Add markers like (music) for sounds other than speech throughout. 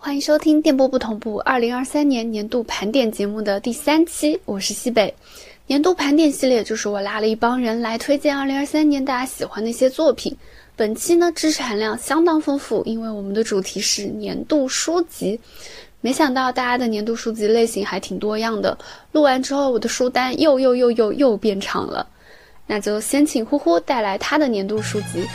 欢迎收听电波不同步二零二三年年度盘点节目的第三期，我是西北。年度盘点系列就是我拉了一帮人来推荐二零二三年大家喜欢的一些作品。本期呢，知识含量相当丰富，因为我们的主题是年度书籍。没想到大家的年度书籍类型还挺多样的。录完之后，我的书单又又又又又变长了。那就先请呼呼带来他的年度书籍。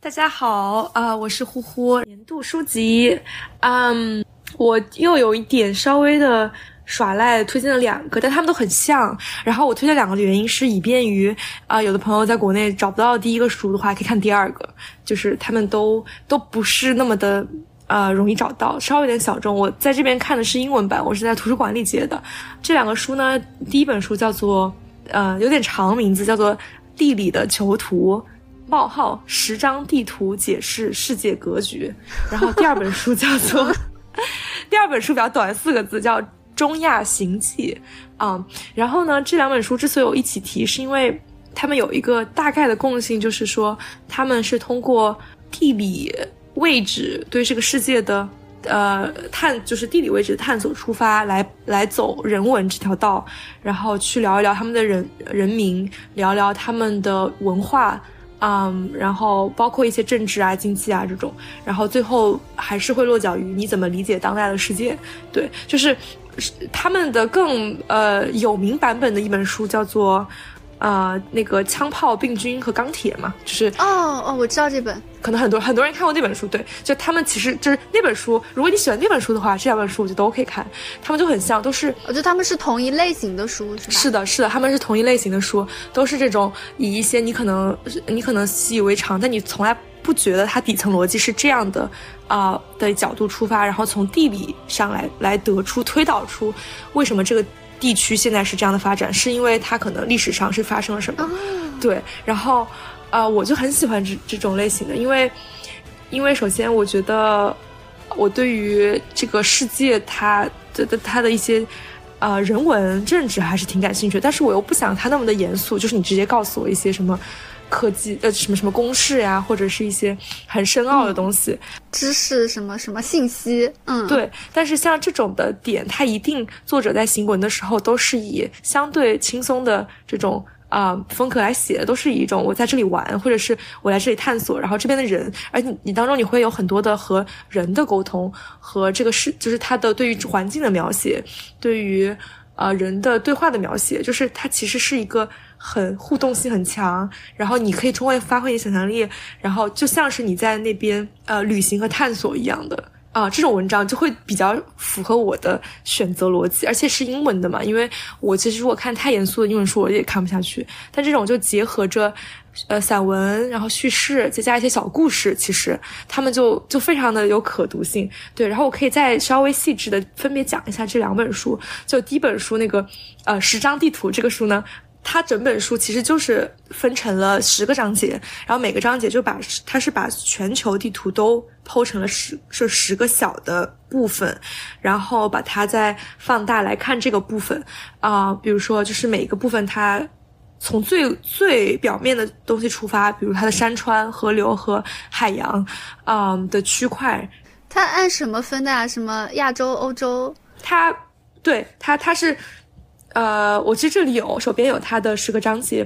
大家好啊，我是呼呼。年度书籍，嗯，我又有一点稍微的耍赖，推荐了两个，但他们都很像。然后我推荐两个的原因是以便于啊，有的朋友在国内找不到第一个书的话，可以看第二个。就是他们都都不是那么的呃容易找到，稍微有点小众。我在这边看的是英文版，我是在图书馆里借的。这两个书呢，第一本书叫做呃有点长名字，叫做《地理的囚徒》。冒号十张地图解释世界格局，然后第二本书叫做，(laughs) 第二本书比较短，四个字叫《中亚行记》啊。然后呢，这两本书之所以我一起提，是因为他们有一个大概的共性，就是说他们是通过地理位置对这个世界的呃探，就是地理位置的探索出发，来来走人文这条道，然后去聊一聊他们的人人民，聊聊他们的文化。嗯，然后包括一些政治啊、经济啊这种，然后最后还是会落脚于你怎么理解当代的世界。对，就是他们的更呃有名版本的一本书叫做。呃，那个枪炮、病菌和钢铁嘛，就是哦哦，我知道这本，可能很多很多人看过那本书，对，就他们其实就是那本书，如果你喜欢那本书的话，这两本书我觉得都可以看，他们就很像，都是，我觉得他们是同一类型的书，是吧？是的，是的，他们是同一类型的书，都是这种以一些你可能你可能习以为常，但你从来不觉得它底层逻辑是这样的啊的角度出发，然后从地理上来来得出推导出为什么这个。地区现在是这样的发展，是因为它可能历史上是发生了什么？对，然后，呃，我就很喜欢这这种类型的，因为，因为首先我觉得我对于这个世界它的的它的一些，呃，人文政治还是挺感兴趣，但是我又不想它那么的严肃，就是你直接告诉我一些什么。科技呃什么什么公式呀，或者是一些很深奥的东西，知识什么什么信息，嗯，对。但是像这种的点，它一定作者在行文的时候都是以相对轻松的这种啊风格来写的，都是以一种我在这里玩，或者是我来这里探索，然后这边的人，而你你当中你会有很多的和人的沟通，和这个是就是他的对于环境的描写，对于呃人的对话的描写，就是它其实是一个。很互动性很强，然后你可以充分发挥你想象力，然后就像是你在那边呃旅行和探索一样的啊，这种文章就会比较符合我的选择逻辑，而且是英文的嘛，因为我其实如果看太严肃的英文书我也看不下去，但这种就结合着呃散文，然后叙事，再加一些小故事，其实他们就就非常的有可读性。对，然后我可以再稍微细致的分别讲一下这两本书，就第一本书那个呃十张地图这个书呢。它整本书其实就是分成了十个章节，然后每个章节就把它是把全球地图都剖成了十是十个小的部分，然后把它再放大来看这个部分啊，比如说就是每一个部分它从最最表面的东西出发，比如它的山川、河流和海洋啊的区块，它按什么分的啊？什么亚洲、欧洲？它对它它是。呃，我其实这里有手边有它的十个章节，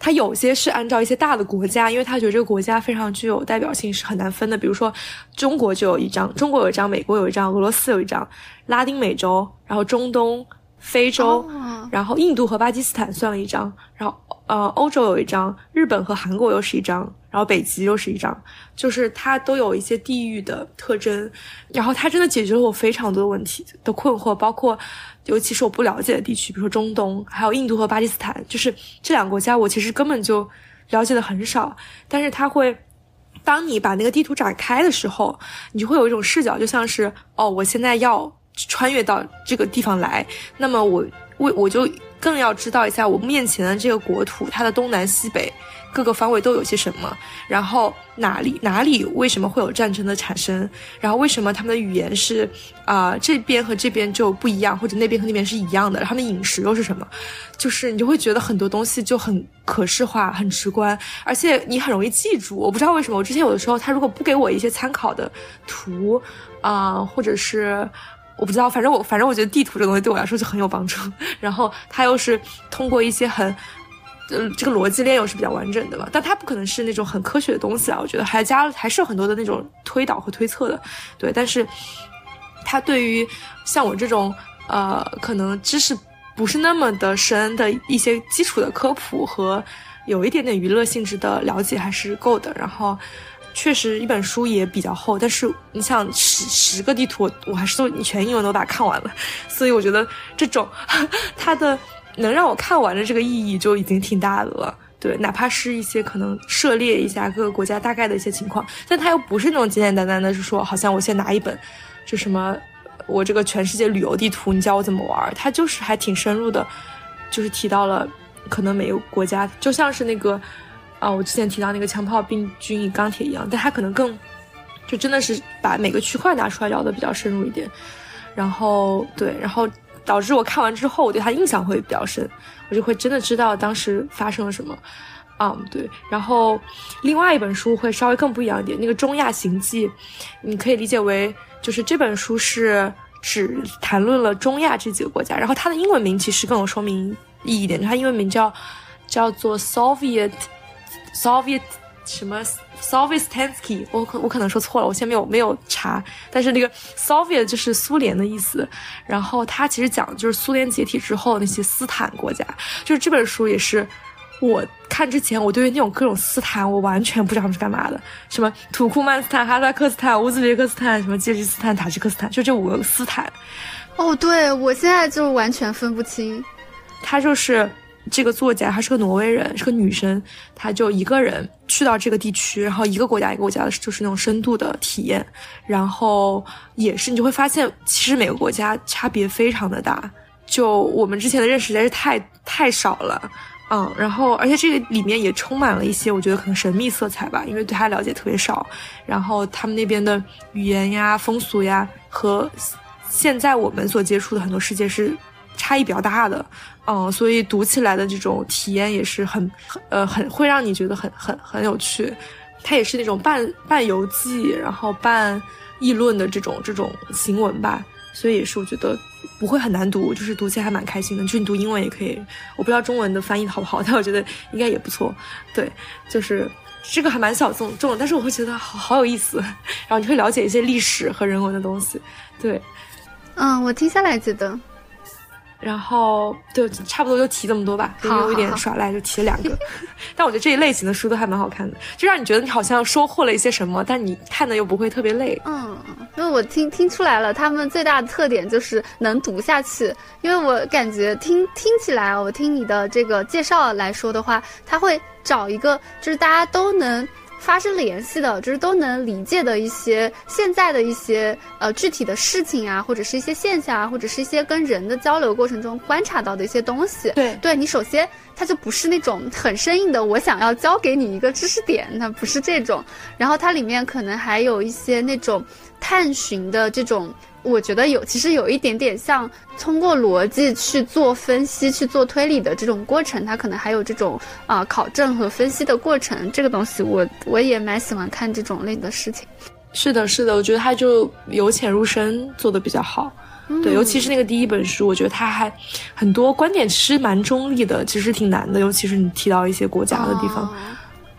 它有些是按照一些大的国家，因为他觉得这个国家非常具有代表性，是很难分的。比如说中国就有一张，中国有一张，美国有一张，俄罗斯有一张，拉丁美洲，然后中东、非洲，然后印度和巴基斯坦算了一张，然后呃欧洲有一张，日本和韩国又是一张，然后北极又是一张，就是它都有一些地域的特征，然后它真的解决了我非常多的问题的困惑，包括。尤其是我不了解的地区，比如说中东，还有印度和巴基斯坦，就是这两个国家，我其实根本就了解的很少。但是它会，当你把那个地图展开的时候，你就会有一种视角，就像是哦，我现在要穿越到这个地方来，那么我我我就更要知道一下我面前的这个国土，它的东南西北。各个方位都有些什么，然后哪里哪里为什么会有战争的产生，然后为什么他们的语言是啊这边和这边就不一样，或者那边和那边是一样的，他们饮食又是什么，就是你就会觉得很多东西就很可视化、很直观，而且你很容易记住。我不知道为什么，我之前有的时候他如果不给我一些参考的图啊，或者是我不知道，反正我反正我觉得地图这个东西对我来说就很有帮助。(laughs) 然后它又是通过一些很。呃，这个逻辑链又是比较完整的吧，但它不可能是那种很科学的东西啊。我觉得还加，还是有很多的那种推导和推测的，对。但是，它对于像我这种呃，可能知识不是那么的深的一些基础的科普和有一点点娱乐性质的了解还是够的。然后，确实一本书也比较厚，但是你想十十个地图，我还是都全英文都把它看完了。(laughs) 所以我觉得这种 (laughs) 它的。能让我看完的这个意义就已经挺大的了，对，哪怕是一些可能涉猎一下各个国家大概的一些情况，但它又不是那种简简单单的，是说好像我先拿一本，就什么我这个全世界旅游地图，你教我怎么玩，它就是还挺深入的，就是提到了可能每个国家，就像是那个啊，我之前提到那个枪炮、病菌与钢铁一样，但它可能更就真的是把每个区块拿出来聊的比较深入一点，然后对，然后。导致我看完之后，我对他印象会比较深，我就会真的知道当时发生了什么，嗯，对。然后另外一本书会稍微更不一样一点，那个《中亚行记》，你可以理解为就是这本书是只谈论了中亚这几个国家，然后它的英文名其实更有说明意义一点，它英文名叫叫做 Soviet Soviet 什么。Sovetansky，我可我可能说错了，我先没有没有查，但是那个 Soviet 就是苏联的意思，然后它其实讲的就是苏联解体之后那些斯坦国家，就是这本书也是我看之前，我对于那种各种斯坦我完全不知道他们是干嘛的，什么土库曼斯坦、哈萨克斯坦、乌兹别克斯坦、什么吉尔吉斯坦、塔吉克斯坦，就这五个斯坦。哦，对我现在就完全分不清，他就是。这个作家她是个挪威人，是个女生，她就一个人去到这个地区，然后一个国家一个国家的，就是那种深度的体验，然后也是你就会发现，其实每个国家差别非常的大，就我们之前的认识实在是太太少了，嗯，然后而且这个里面也充满了一些我觉得可能神秘色彩吧，因为对他了解特别少，然后他们那边的语言呀、风俗呀和现在我们所接触的很多世界是差异比较大的。嗯，所以读起来的这种体验也是很，很呃，很会让你觉得很很很有趣。它也是那种半半游记，然后半议论的这种这种行文吧。所以也是我觉得不会很难读，就是读起来还蛮开心的。就是你读英文也可以，我不知道中文的翻译好不好，但我觉得应该也不错。对，就是这个还蛮小众众，但是我会觉得好好有意思。(laughs) 然后你会了解一些历史和人文的东西。对，嗯，我听下来觉得。然后就差不多就提这么多吧，就有一点耍赖，就提了两个。(laughs) 但我觉得这一类型的书都还蛮好看的，就让你觉得你好像收获了一些什么，但你看的又不会特别累。嗯，因为我听听出来了，他们最大的特点就是能读下去。因为我感觉听听起来，我听你的这个介绍来说的话，他会找一个就是大家都能。发生联系的，就是都能理解的一些现在的一些呃具体的事情啊，或者是一些现象啊，或者是一些跟人的交流过程中观察到的一些东西。对，对你首先它就不是那种很生硬的，我想要教给你一个知识点，它不是这种。然后它里面可能还有一些那种探寻的这种。我觉得有，其实有一点点像通过逻辑去做分析、去做推理的这种过程，它可能还有这种啊考证和分析的过程。这个东西，我我也蛮喜欢看这种类的事情。是的，是的，我觉得他就由浅入深做的比较好。对，尤其是那个第一本书，我觉得他还很多观点其实蛮中立的，其实挺难的。尤其是你提到一些国家的地方。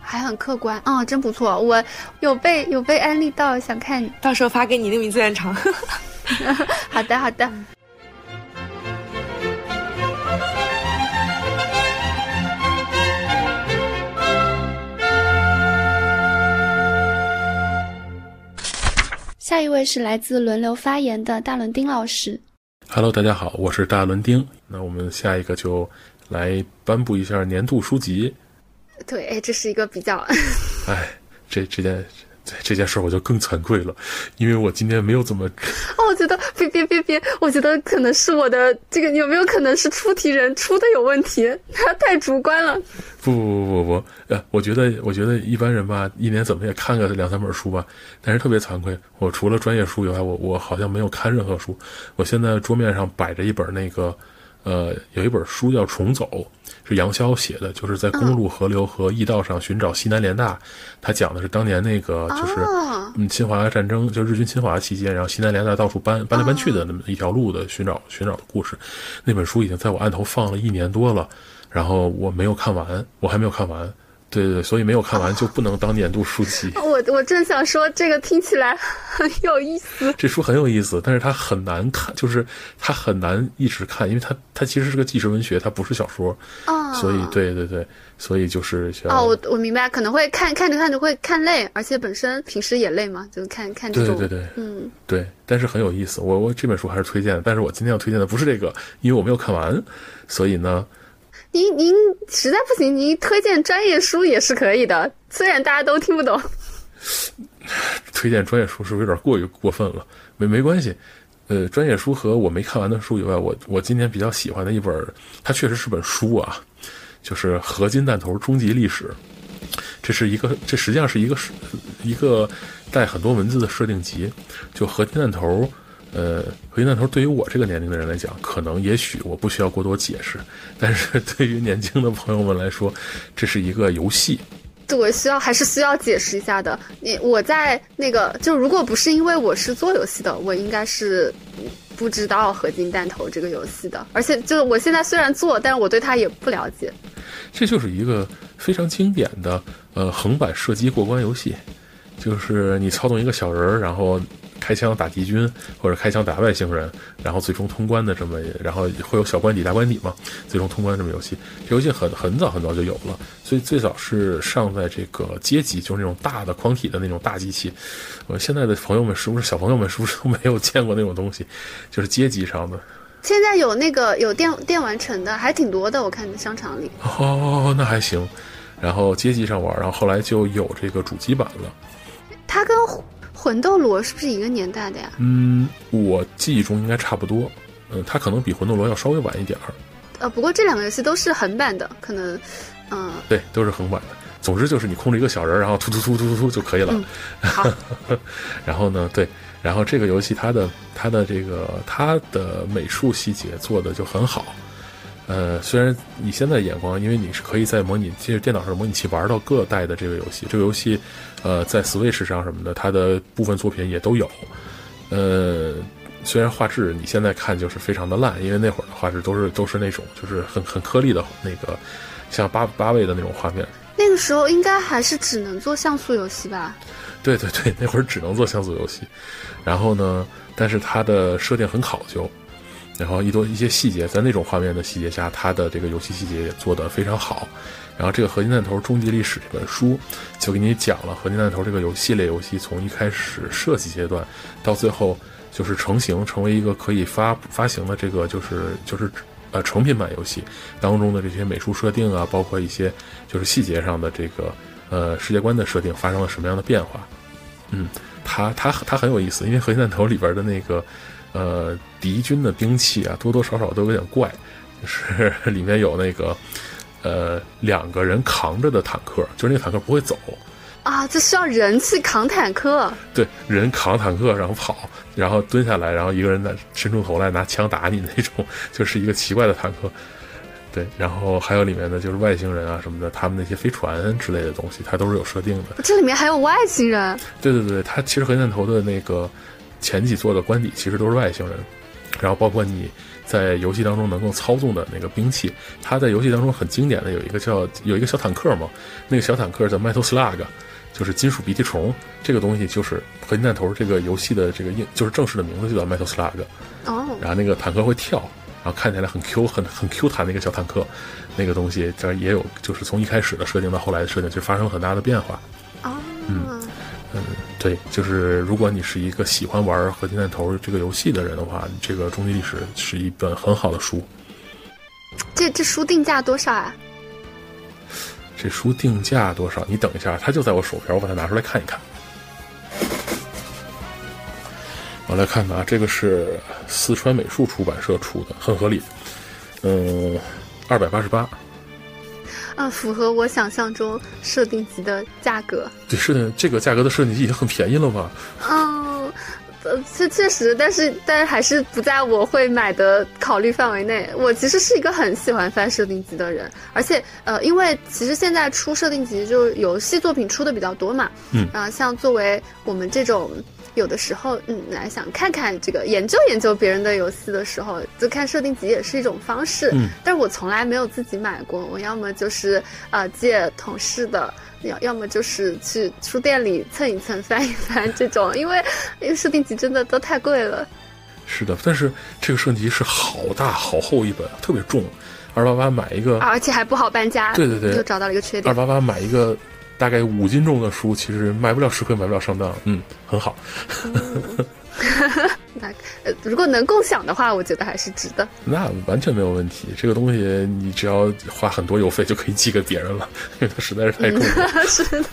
还很客观啊，真不错！我有被有被安利到，想看，到时候发给你，那名字很长。(laughs) 好的，好的。下一位是来自轮流发言的大伦丁老师。Hello，大家好，我是大伦丁。那我们下一个就来颁布一下年度书籍。对，哎，这是一个比较，(laughs) 哎，这这件这件事儿我就更惭愧了，因为我今天没有怎么。哦，我觉得别别别别，我觉得可能是我的这个有没有可能是出题人出的有问题？他太主观了。不不不不不，呃，我觉得我觉得一般人吧，一年怎么也看个两三本书吧，但是特别惭愧，我除了专业书以外，我我好像没有看任何书。我现在桌面上摆着一本那个，呃，有一本书叫《重走》。是杨潇写的，就是在公路、河流和驿道上寻找西南联大。他讲的是当年那个，就是嗯，侵华战争，就日军侵华期间，然后西南联大到处搬搬来搬去的那么一条路的寻找寻找的故事。那本书已经在我案头放了一年多了，然后我没有看完，我还没有看完。对对对，所以没有看完就不能当年度书籍。(laughs) 我我正想说，这个听起来很有意思。这书很有意思，但是它很难看，就是它很难一直看，因为它它其实是个纪实文学，它不是小说。哦。所以，对对对，所以就是哦，我我明白，可能会看看着看着会看累，而且本身平时也累嘛，就看看这种。对对对，嗯，对，但是很有意思。我我这本书还是推荐，但是我今天要推荐的不是这个，因为我没有看完，所以呢。您您实在不行，您推荐专业书也是可以的，虽然大家都听不懂。推荐专业书是不是有点过于过分了？没没关系，呃，专业书和我没看完的书以外，我我今天比较喜欢的一本，它确实是本书啊，就是《合金弹头终极历史》。这是一个，这实际上是一个是一个带很多文字的设定集，就合金弹头。呃，合金弹头对于我这个年龄的人来讲，可能也许我不需要过多解释，但是对于年轻的朋友们来说，这是一个游戏。对，需要还是需要解释一下的。你我在那个，就如果不是因为我是做游戏的，我应该是不知道合金弹头这个游戏的。而且，就我现在虽然做，但是我对它也不了解。这就是一个非常经典的呃横版射击过关游戏，就是你操纵一个小人儿，然后。开枪打敌军，或者开枪打外星人，然后最终通关的这么，然后会有小关底、大关底嘛？最终通关这么游戏，这游戏很很早很早就有了，所以最早是上在这个街机，就是那种大的框体的那种大机器。我，现在的朋友们是不是小朋友们是不是都没有见过那种东西？就是街机上的。现在有那个有电电玩城的，还挺多的，我看商场里。哦，那还行。然后街机上玩，然后后来就有这个主机版了。它跟。魂斗罗是不是一个年代的呀？嗯，我记忆中应该差不多。嗯，它可能比魂斗罗要稍微晚一点儿。呃，不过这两个游戏都是横版的，可能，嗯，对，都是横版的。总之就是你控制一个小人，然后突突突突突突就可以了。好。(laughs) 然后呢，对，然后这个游戏它的它的这个它的美术细节做的就很好。呃，虽然你现在眼光，因为你是可以在模拟，其实电脑上模拟器玩到各代的这个游戏。这个游戏，呃，在 Switch 上什么的，它的部分作品也都有。呃，虽然画质你现在看就是非常的烂，因为那会儿的画质都是都是那种就是很很颗粒的那个，像八八位的那种画面。那个时候应该还是只能做像素游戏吧？对对对，(laughs) 那会儿只能做像素游戏。然后呢，但是它的设定很考究。然后一多一些细节，在那种画面的细节下，它的这个游戏细节也做得非常好。然后这个《合金弹头：终极历史》这本书就给你讲了合金弹头这个游系列游戏从一开始设计阶段到最后就是成型成为一个可以发发行的这个就是就是呃成品版游戏当中的这些美术设定啊，包括一些就是细节上的这个呃世界观的设定发生了什么样的变化。嗯，它它它很有意思，因为合金弹头里边的那个。呃，敌军的兵器啊，多多少少都有点怪，就是里面有那个，呃，两个人扛着的坦克，就是那个坦克不会走啊，这需要人去扛坦克。对，人扛坦克然后跑，然后蹲下来，然后一个人在伸出头来拿枪打你那种，(laughs) 就是一个奇怪的坦克。对，然后还有里面的就是外星人啊什么的，他们那些飞船之类的东西，它都是有设定的。这里面还有外星人？对对对，它其实核弹头的那个。前几座的官邸其实都是外星人，然后包括你在游戏当中能够操纵的那个兵器，它在游戏当中很经典的有一个叫有一个小坦克嘛，那个小坦克叫 Metal Slug，就是金属鼻涕虫，这个东西就是合金弹头这个游戏的这个硬就是正式的名字就叫 Metal Slug。哦。然后那个坦克会跳，然后看起来很 Q 很很 Q 弹的一个小坦克，那个东西这也有就是从一开始的设定到后来的设定，就发生了很大的变化。哦。嗯。嗯，对，就是如果你是一个喜欢玩《合金弹头》这个游戏的人的话，这个《终极历史》是一本很好的书。这这书定价多少啊？这书定价多少？你等一下，它就在我手边，我把它拿出来看一看。我来看看啊，这个是四川美术出版社出的，很合理。嗯，二百八十八。啊，符合我想象中设定集的价格。对，设定这个价格的设定集已经很便宜了吧？嗯，呃，确确实，但是但是还是不在我会买的考虑范围内。我其实是一个很喜欢翻设定集的人，而且呃，因为其实现在出设定集就是游戏作品出的比较多嘛。嗯。啊，像作为我们这种。有的时候，嗯，来想看看这个研究研究别人的游戏的时候，就看设定集也是一种方式。嗯，但是我从来没有自己买过，我要么就是呃借同事的，要要么就是去书店里蹭一蹭、翻一翻这种，因为因为设定集真的都太贵了。是的，但是这个设定集是好大好厚一本，特别重，二八八买一个，而且还不好搬家。对对对，又找到了一个缺点。二八八买一个。大概五斤重的书，其实买不了吃亏，买不了上当。嗯，很好。(laughs) 那呃，如果能共享的话，我觉得还是值的。那完全没有问题。这个东西你只要花很多邮费就可以寄给别人了，因为它实在是太重了。(laughs) 是的。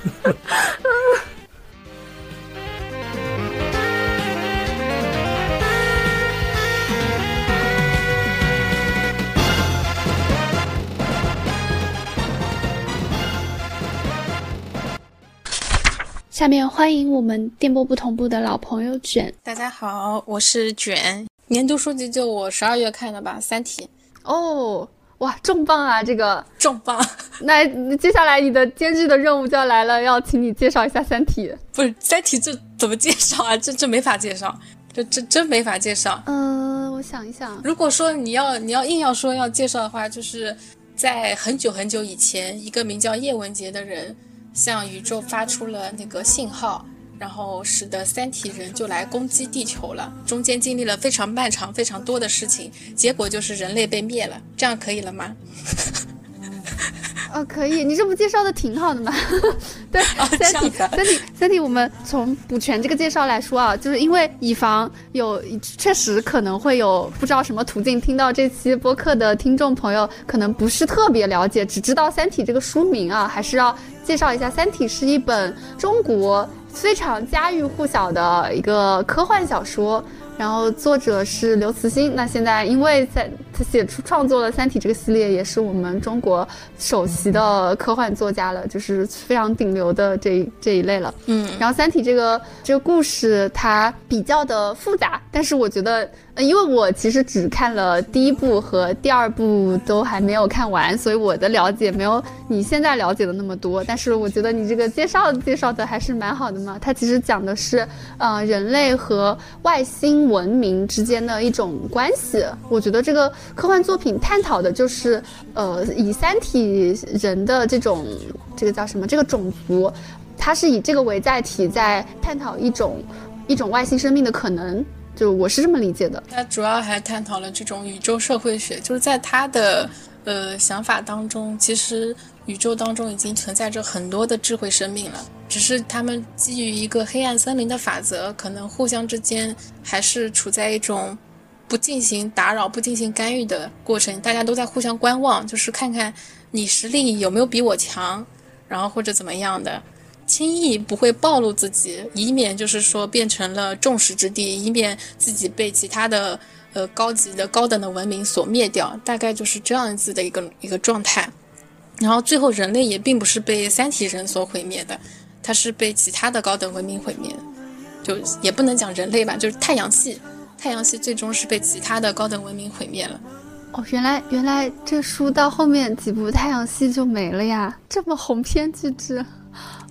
下面欢迎我们电波不同步的老朋友卷。大家好，我是卷。年度书籍就我十二月看的吧，《三体》。哦，哇，重磅啊！这个重磅。(laughs) 那接下来你的艰巨的任务就要来了，要请你介绍一下《三体》。不是《三体》这怎么介绍啊？这这没法介绍，这这真没法介绍。嗯，我想一想。如果说你要你要硬要说要介绍的话，就是在很久很久以前，一个名叫叶文洁的人。向宇宙发出了那个信号，然后使得三体人就来攻击地球了。中间经历了非常漫长、非常多的事情，结果就是人类被灭了。这样可以了吗？哦，可以，你这不介绍的挺好的吗？(laughs) 对，三体，三体，三体，我们从补全这个介绍来说啊，就是因为以防有确实可能会有不知道什么途径听到这期播客的听众朋友，可能不是特别了解，只知道三体这个书名啊，还是要介绍一下，三体是一本中国非常家喻户晓的一个科幻小说。然后作者是刘慈欣，那现在因为在他写出创作了《三体》这个系列，也是我们中国首席的科幻作家了，就是非常顶流的这这一类了。嗯，然后《三体》这个这个故事它比较的复杂，但是我觉得。呃因为我其实只看了第一部和第二部，都还没有看完，所以我的了解没有你现在了解的那么多。但是我觉得你这个介绍介绍的还是蛮好的嘛。它其实讲的是，呃，人类和外星文明之间的一种关系。我觉得这个科幻作品探讨的就是，呃，以三体人的这种这个叫什么这个种族，它是以这个为载体，在探讨一种一种外星生命的可能。就我是这么理解的，他主要还探讨了这种宇宙社会学，就是在他的呃想法当中，其实宇宙当中已经存在着很多的智慧生命了，只是他们基于一个黑暗森林的法则，可能互相之间还是处在一种不进行打扰、不进行干预的过程，大家都在互相观望，就是看看你实力有没有比我强，然后或者怎么样的。轻易不会暴露自己，以免就是说变成了众矢之的，以免自己被其他的呃高级的高等的文明所灭掉，大概就是这样子的一个一个状态。然后最后人类也并不是被三体人所毁灭的，它是被其他的高等文明毁灭，就也不能讲人类吧，就是太阳系，太阳系最终是被其他的高等文明毁灭了。哦，原来原来这书到后面几部太阳系就没了呀，这么鸿篇巨制。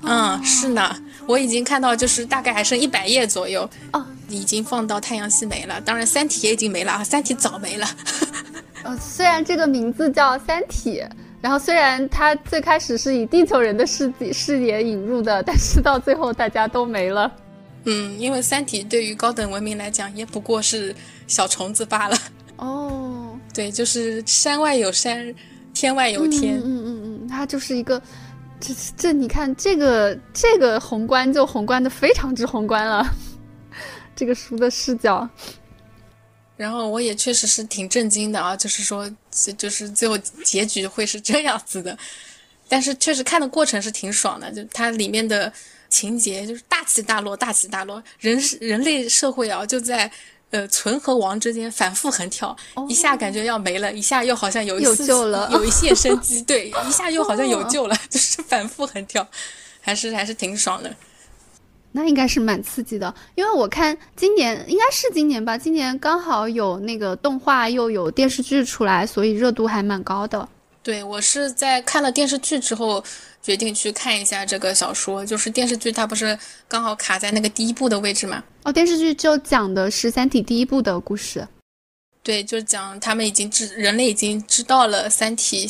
嗯，是呢，我已经看到，就是大概还剩一百页左右哦，已经放到太阳系没了。当然，三体也已经没了啊，三体早没了。呃，(laughs) 虽然这个名字叫三体，然后虽然它最开始是以地球人的视视野引入的，但是到最后大家都没了。嗯，因为三体对于高等文明来讲，也不过是小虫子罢了。哦，对，就是山外有山，天外有天。嗯嗯嗯，它就是一个。这这，你看这个这个宏观就宏观的非常之宏观了，这个书的视角。然后我也确实是挺震惊的啊，就是说，就是最后结局会是这样子的。但是确实看的过程是挺爽的，就它里面的情节，就是大起大落，大起大落。人人类社会啊，就在呃存和亡之间反复横跳，一下感觉要没了，一下又好像有有救了，有一线生机，(laughs) 对，一下又好像有救了，(laughs) 就是反复横跳，还是还是挺爽的。那应该是蛮刺激的，因为我看今年应该是今年吧，今年刚好有那个动画又有电视剧出来，所以热度还蛮高的。对我是在看了电视剧之后决定去看一下这个小说，就是电视剧它不是刚好卡在那个第一部的位置嘛？哦，电视剧就讲的是《三体》第一部的故事。对，就讲他们已经知人类已经知道了三体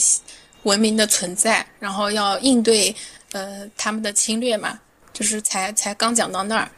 文明的存在，然后要应对呃他们的侵略嘛。就是才才刚讲到那儿，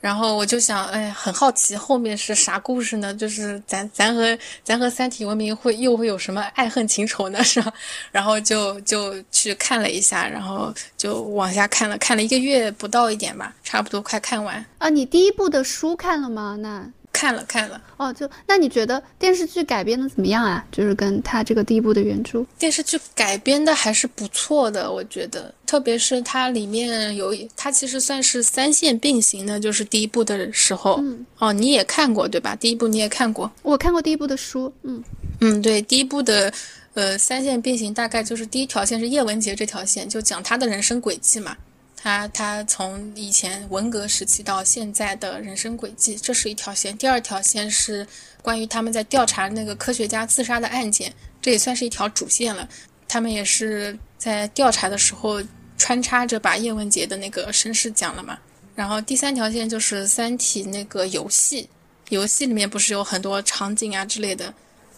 然后我就想，哎，很好奇后面是啥故事呢？就是咱咱和咱和三体文明会又会有什么爱恨情仇呢？(laughs) 是吧？然后就就去看了一下，然后就往下看了，看了一个月不到一点吧，差不多快看完。啊，你第一部的书看了吗？那。看了看了哦，就那你觉得电视剧改编的怎么样啊？就是跟他这个第一部的原著，电视剧改编的还是不错的，我觉得，特别是它里面有，它其实算是三线并行的，就是第一部的时候，嗯，哦，你也看过对吧？第一部你也看过，我看过第一部的书，嗯嗯，对，第一部的，呃，三线并行大概就是第一条线是叶文洁这条线，就讲他的人生轨迹嘛。他他从以前文革时期到现在的人生轨迹，这是一条线。第二条线是关于他们在调查那个科学家自杀的案件，这也算是一条主线了。他们也是在调查的时候穿插着把叶文洁的那个身世讲了嘛。然后第三条线就是《三体》那个游戏，游戏里面不是有很多场景啊之类的，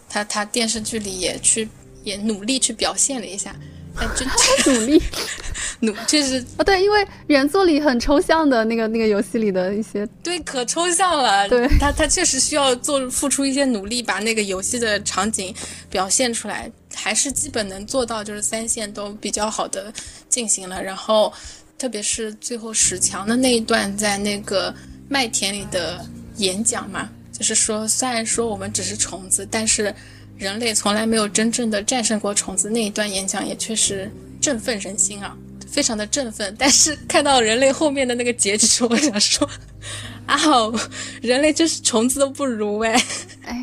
他他电视剧里也去也努力去表现了一下。哎，真努力，(laughs) 努就是啊，对，因为原作里很抽象的那个那个游戏里的一些，对，可抽象了。对，他他确实需要做付出一些努力，把那个游戏的场景表现出来，还是基本能做到，就是三线都比较好的进行了。然后，特别是最后史强的那一段在那个麦田里的演讲嘛，就是说，虽然说我们只是虫子，但是。人类从来没有真正的战胜过虫子，那一段演讲也确实振奋人心啊，非常的振奋。但是看到人类后面的那个结局，我想说，啊，人类就是虫子都不如哎。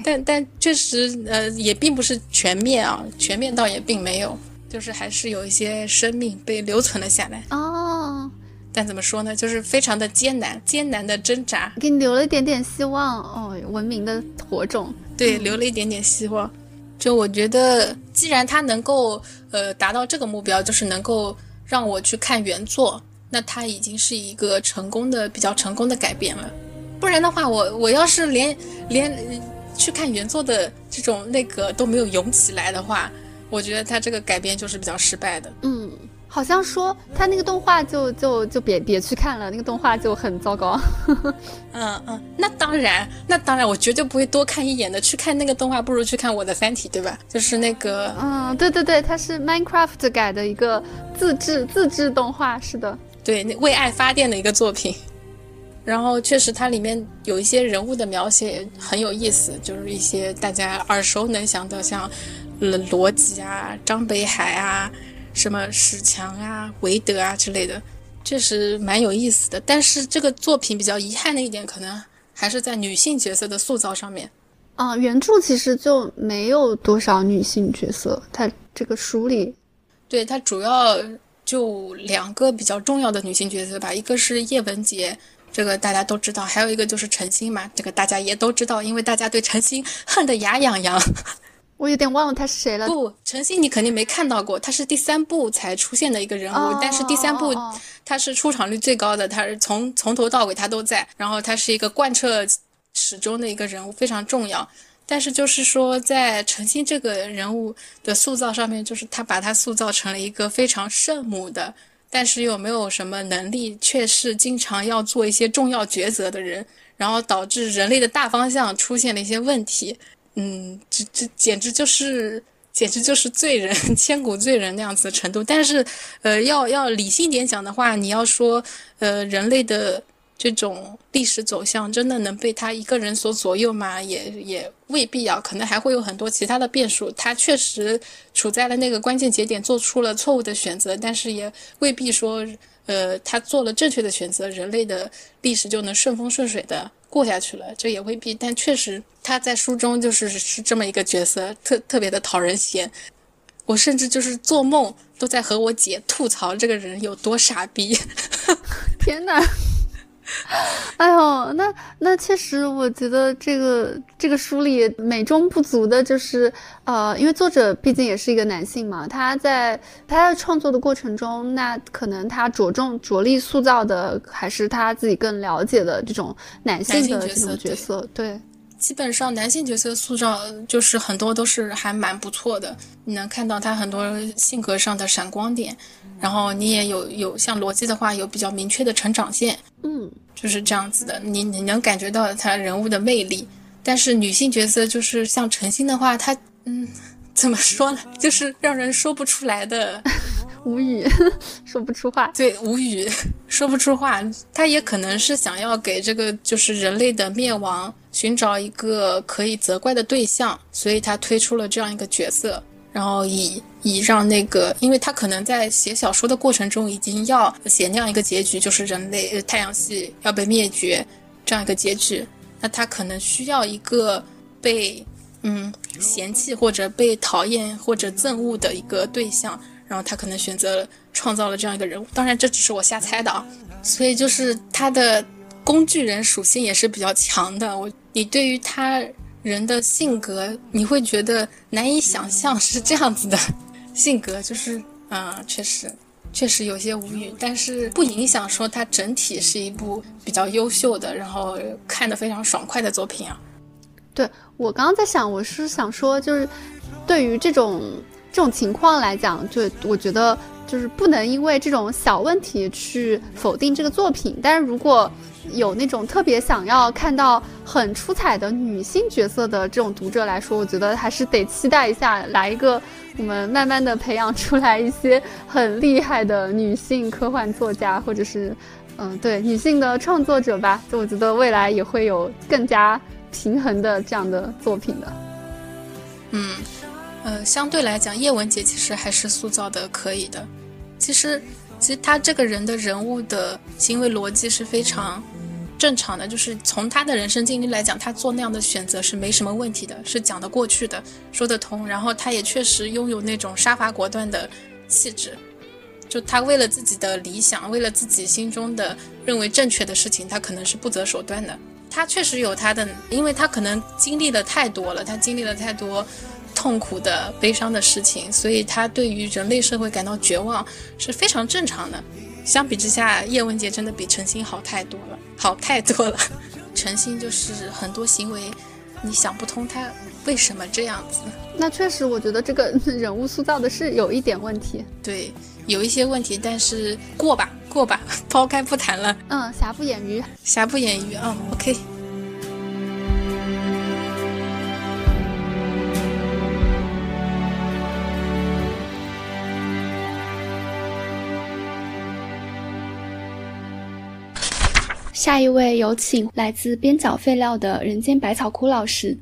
但但确实，呃，也并不是全面啊，全面倒也并没有，就是还是有一些生命被留存了下来哦。但怎么说呢，就是非常的艰难，艰难的挣扎，给你留了一点点希望哦，文明的火种，对，留了一点点希望。就我觉得，既然他能够呃达到这个目标，就是能够让我去看原作，那他已经是一个成功的、比较成功的改变了。不然的话，我我要是连连去看原作的这种那个都没有涌起来的话，我觉得他这个改编就是比较失败的。嗯。好像说他那个动画就就就别别去看了，那个动画就很糟糕。(laughs) 嗯嗯，那当然，那当然，我绝对不会多看一眼的。去看那个动画，不如去看我的《三体》，对吧？就是那个，嗯，对对对，它是 Minecraft 改的一个自制自制动画，是的，对，那为爱发电的一个作品。然后确实，它里面有一些人物的描写很有意思，就是一些大家耳熟能详的，像罗辑啊、张北海啊。什么史强啊、韦德啊之类的，确实蛮有意思的。但是这个作品比较遗憾的一点，可能还是在女性角色的塑造上面。啊，原著其实就没有多少女性角色，它这个书里，对它主要就两个比较重要的女性角色吧，一个是叶文洁，这个大家都知道，还有一个就是陈星嘛，这个大家也都知道，因为大家对陈星恨得牙痒痒。我有点忘了他是谁了。不，陈星你肯定没看到过，他是第三部才出现的一个人物，但是第三部他是出场率最高的，他是从从头到尾他都在，然后他是一个贯彻始终的一个人物，非常重要。但是就是说，在陈星这个人物的塑造上面，就是他把他塑造成了一个非常圣母的，但是又没有什么能力，却是经常要做一些重要抉择的人，然后导致人类的大方向出现了一些问题。嗯，这这简直就是，简直就是罪人，(laughs) 千古罪人那样子的程度。但是，呃，要要理性点讲的话，你要说，呃，人类的这种历史走向真的能被他一个人所左右吗？也也未必啊，可能还会有很多其他的变数。他确实处在了那个关键节点，做出了错误的选择，但是也未必说，呃，他做了正确的选择，人类的历史就能顺风顺水的过下去了。这也未必，但确实他在书中就是是这么一个角色，特特别的讨人嫌。我甚至就是做梦都在和我姐吐槽这个人有多傻逼。(laughs) 天哪！(laughs) 哎呦，那那确实，我觉得这个这个书里美中不足的就是，呃，因为作者毕竟也是一个男性嘛，他在他在创作的过程中，那可能他着重着力塑造的还是他自己更了解的这种男性的这种角色，对。基本上男性角色塑造就是很多都是还蛮不错的，你能看到他很多性格上的闪光点，然后你也有有像逻辑的话有比较明确的成长线，嗯，就是这样子的，你你能感觉到他人物的魅力。但是女性角色就是像陈星的话，她嗯，怎么说呢，就是让人说不出来的。(laughs) 无语，(laughs) 说不出话。对，无语，(laughs) 说不出话。他也可能是想要给这个就是人类的灭亡寻找一个可以责怪的对象，所以他推出了这样一个角色，然后以以让那个，因为他可能在写小说的过程中已经要写那样一个结局，就是人类太阳系要被灭绝这样一个结局，那他可能需要一个被嗯嫌弃或者被讨厌或者憎恶的一个对象。然后他可能选择创造了这样一个人物，当然这只是我瞎猜的啊。所以就是他的工具人属性也是比较强的。我你对于他人的性格，你会觉得难以想象是这样子的性格，就是嗯，(laughs) 确实确实有些无语，但是不影响说它整体是一部比较优秀的，然后看得非常爽快的作品啊。对我刚刚在想，我是想说，就是对于这种。这种情况来讲，就我觉得就是不能因为这种小问题去否定这个作品。但是如果有那种特别想要看到很出彩的女性角色的这种读者来说，我觉得还是得期待一下，来一个我们慢慢的培养出来一些很厉害的女性科幻作家，或者是嗯，对女性的创作者吧。就我觉得未来也会有更加平衡的这样的作品的。嗯。呃，相对来讲，叶文洁其实还是塑造的可以的。其实，其实他这个人的人物的行为逻辑是非常正常的，就是从他的人生经历来讲，他做那样的选择是没什么问题的，是讲得过去的，说得通。然后他也确实拥有那种杀伐果断的气质，就他为了自己的理想，为了自己心中的认为正确的事情，他可能是不择手段的。他确实有他的，因为他可能经历的太多了，他经历了太多。痛苦的、悲伤的事情，所以他对于人类社会感到绝望是非常正常的。相比之下，叶文洁真的比陈星好太多了，好太多了。(laughs) 陈星就是很多行为，你想不通他为什么这样子。那确实，我觉得这个人物塑造的是有一点问题。对，有一些问题，但是过吧，过吧，(laughs) 抛开不谈了。嗯，瑕不掩瑜，瑕不掩瑜啊。OK。下一位有请来自边角废料的人间百草枯老师。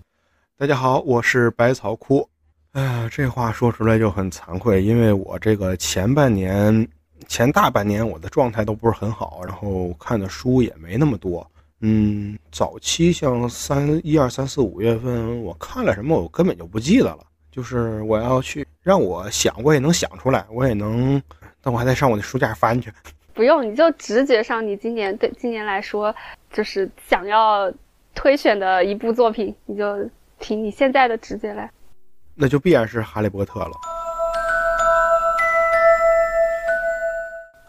大家好，我是百草枯。哎呀，这话说出来就很惭愧，因为我这个前半年、前大半年我的状态都不是很好，然后看的书也没那么多。嗯，早期像三一二三四五月份我看了什么，我根本就不记得了。就是我要去让我想，我也能想出来，我也能，但我还得上我的书架翻去。不用，你就直觉上，你今年对今年来说，就是想要推选的一部作品，你就凭你现在的直觉来。那就必然是《哈利波特》了。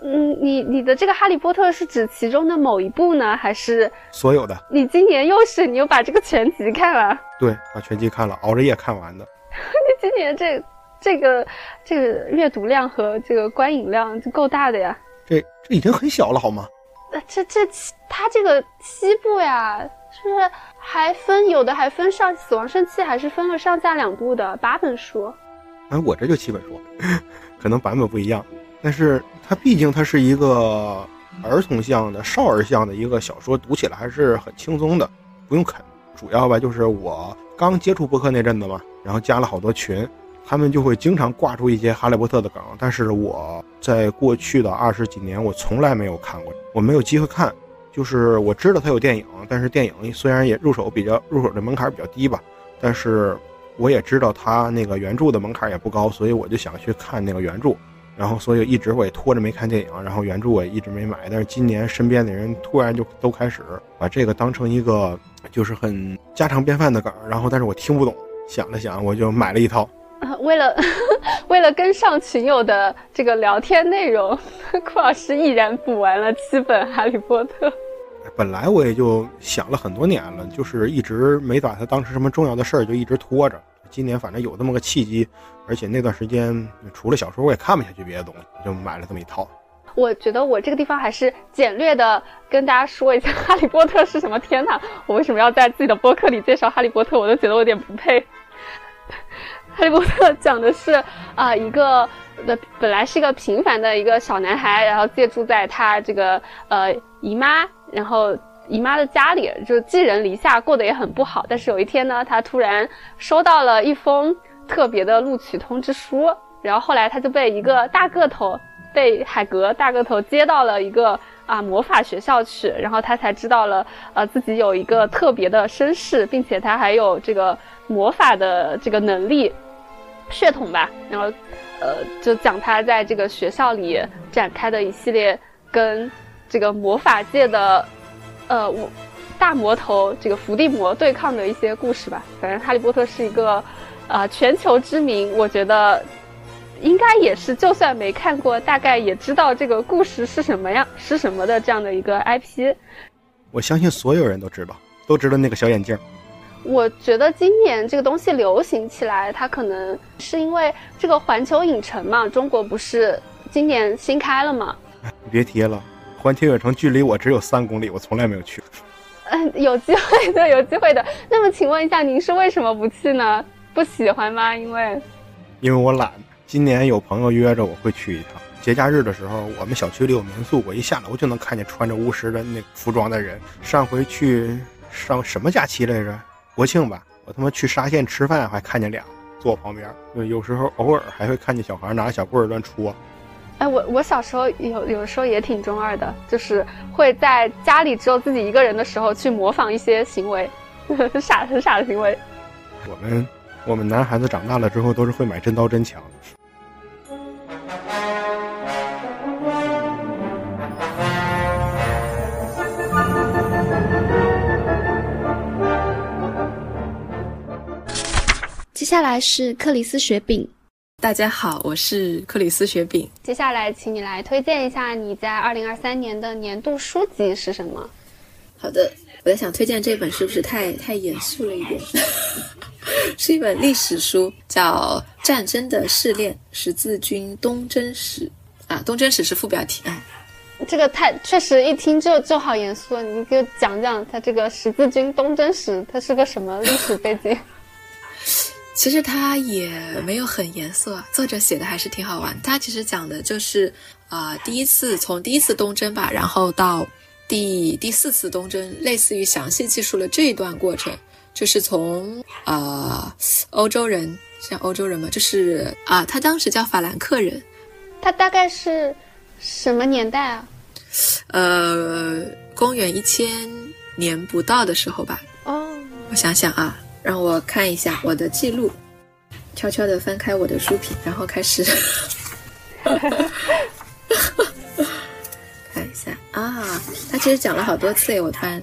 嗯，你你的这个《哈利波特》是指其中的某一部呢，还是所有的？你今年又是你又把这个全集看了？对，把全集看了，熬着夜看完的。(laughs) 你今年这这个这个阅读量和这个观影量就够大的呀。这这已经很小了，好吗？那这这它这个七部呀，是不是还分有的还分上死亡圣器，还是分了上下两部的八本书？哎，我这就七本书，(laughs) 可能版本不一样，但是它毕竟它是一个儿童向的、少儿向的一个小说，读起来还是很轻松的，不用啃。主要吧，就是我刚接触播客那阵子嘛，然后加了好多群，他们就会经常挂出一些哈利波特的梗，但是我。在过去的二十几年，我从来没有看过，我没有机会看。就是我知道它有电影，但是电影虽然也入手比较入手的门槛比较低吧，但是我也知道它那个原著的门槛也不高，所以我就想去看那个原著。然后，所以一直我也拖着没看电影，然后原著我也一直没买。但是今年身边的人突然就都开始把这个当成一个就是很家常便饭的梗，然后但是我听不懂，想了想，我就买了一套。啊，(laughs) 为了 (laughs) 为了跟上群友的这个聊天内容，(laughs) 库老师毅然补完了七本《哈利波特》。本来我也就想了很多年了，就是一直没把它当成什么重要的事儿，就一直拖着。今年反正有这么个契机，而且那段时间除了小说我也看不下去别的东西，就买了这么一套。我觉得我这个地方还是简略的跟大家说一下《哈利波特》是什么。天哪，我为什么要在自己的播客里介绍《哈利波特》？我都觉得我有点不配。《哈利波特》讲的是啊，一个的本来是一个平凡的一个小男孩，然后借住在他这个呃姨妈。然后姨妈的家里就寄人篱下，过得也很不好。但是有一天呢，他突然收到了一封特别的录取通知书。然后后来他就被一个大个头，被海格大个头接到了一个啊魔法学校去。然后他才知道了，呃，自己有一个特别的身世，并且他还有这个魔法的这个能力血统吧。然后，呃，就讲他在这个学校里展开的一系列跟。这个魔法界的，呃，我大魔头这个伏地魔对抗的一些故事吧。反正《哈利波特》是一个，呃，全球知名，我觉得应该也是，就算没看过，大概也知道这个故事是什么样、是什么的这样的一个 IP。我相信所有人都知道，都知道那个小眼镜。我觉得今年这个东西流行起来，它可能是因为这个环球影城嘛，中国不是今年新开了吗？你 (laughs) 别提了。环球影城距离我只有三公里，我从来没有去。嗯，(laughs) 有机会的，有机会的。那么，请问一下，您是为什么不去呢？不喜欢吗？因为，因为我懒。今年有朋友约着我会去一趟。节假日的时候，我们小区里有民宿，我一下楼就能看见穿着巫师的那服装的人。上回去上什么假期来着？国庆吧。我他妈去沙县吃饭，还看见俩坐我旁边。就有时候偶尔还会看见小孩拿着小棍儿乱戳。哎，我我小时候有有时候也挺中二的，就是会在家里只有自己一个人的时候去模仿一些行为，很 (laughs) 傻很傻的行为。我们我们男孩子长大了之后都是会买真刀真枪。接下来是克里斯雪饼。大家好，我是克里斯雪饼。接下来，请你来推荐一下你在二零二三年的年度书籍是什么？好的，我在想推荐这本是不是太太严肃了一点？(laughs) 是一本历史书，叫《战争的试炼：十字军东征史》啊，东征史是副标题。哎，这个太确实一听就就好严肃，你给我讲讲它这个十字军东征史，它是个什么历史背景？其实它也没有很严肃，作者写的还是挺好玩。他其实讲的就是，呃，第一次从第一次东征吧，然后到第第四次东征，类似于详细记述了这一段过程，就是从呃欧洲人，像欧洲人嘛，就是啊，他当时叫法兰克人，他大概是什么年代啊？呃，公元一千年不到的时候吧。哦，我想想啊。让我看一下我的记录，悄悄地翻开我的书评，然后开始 (laughs) 看一下啊。他其实讲了好多次诶，我突然，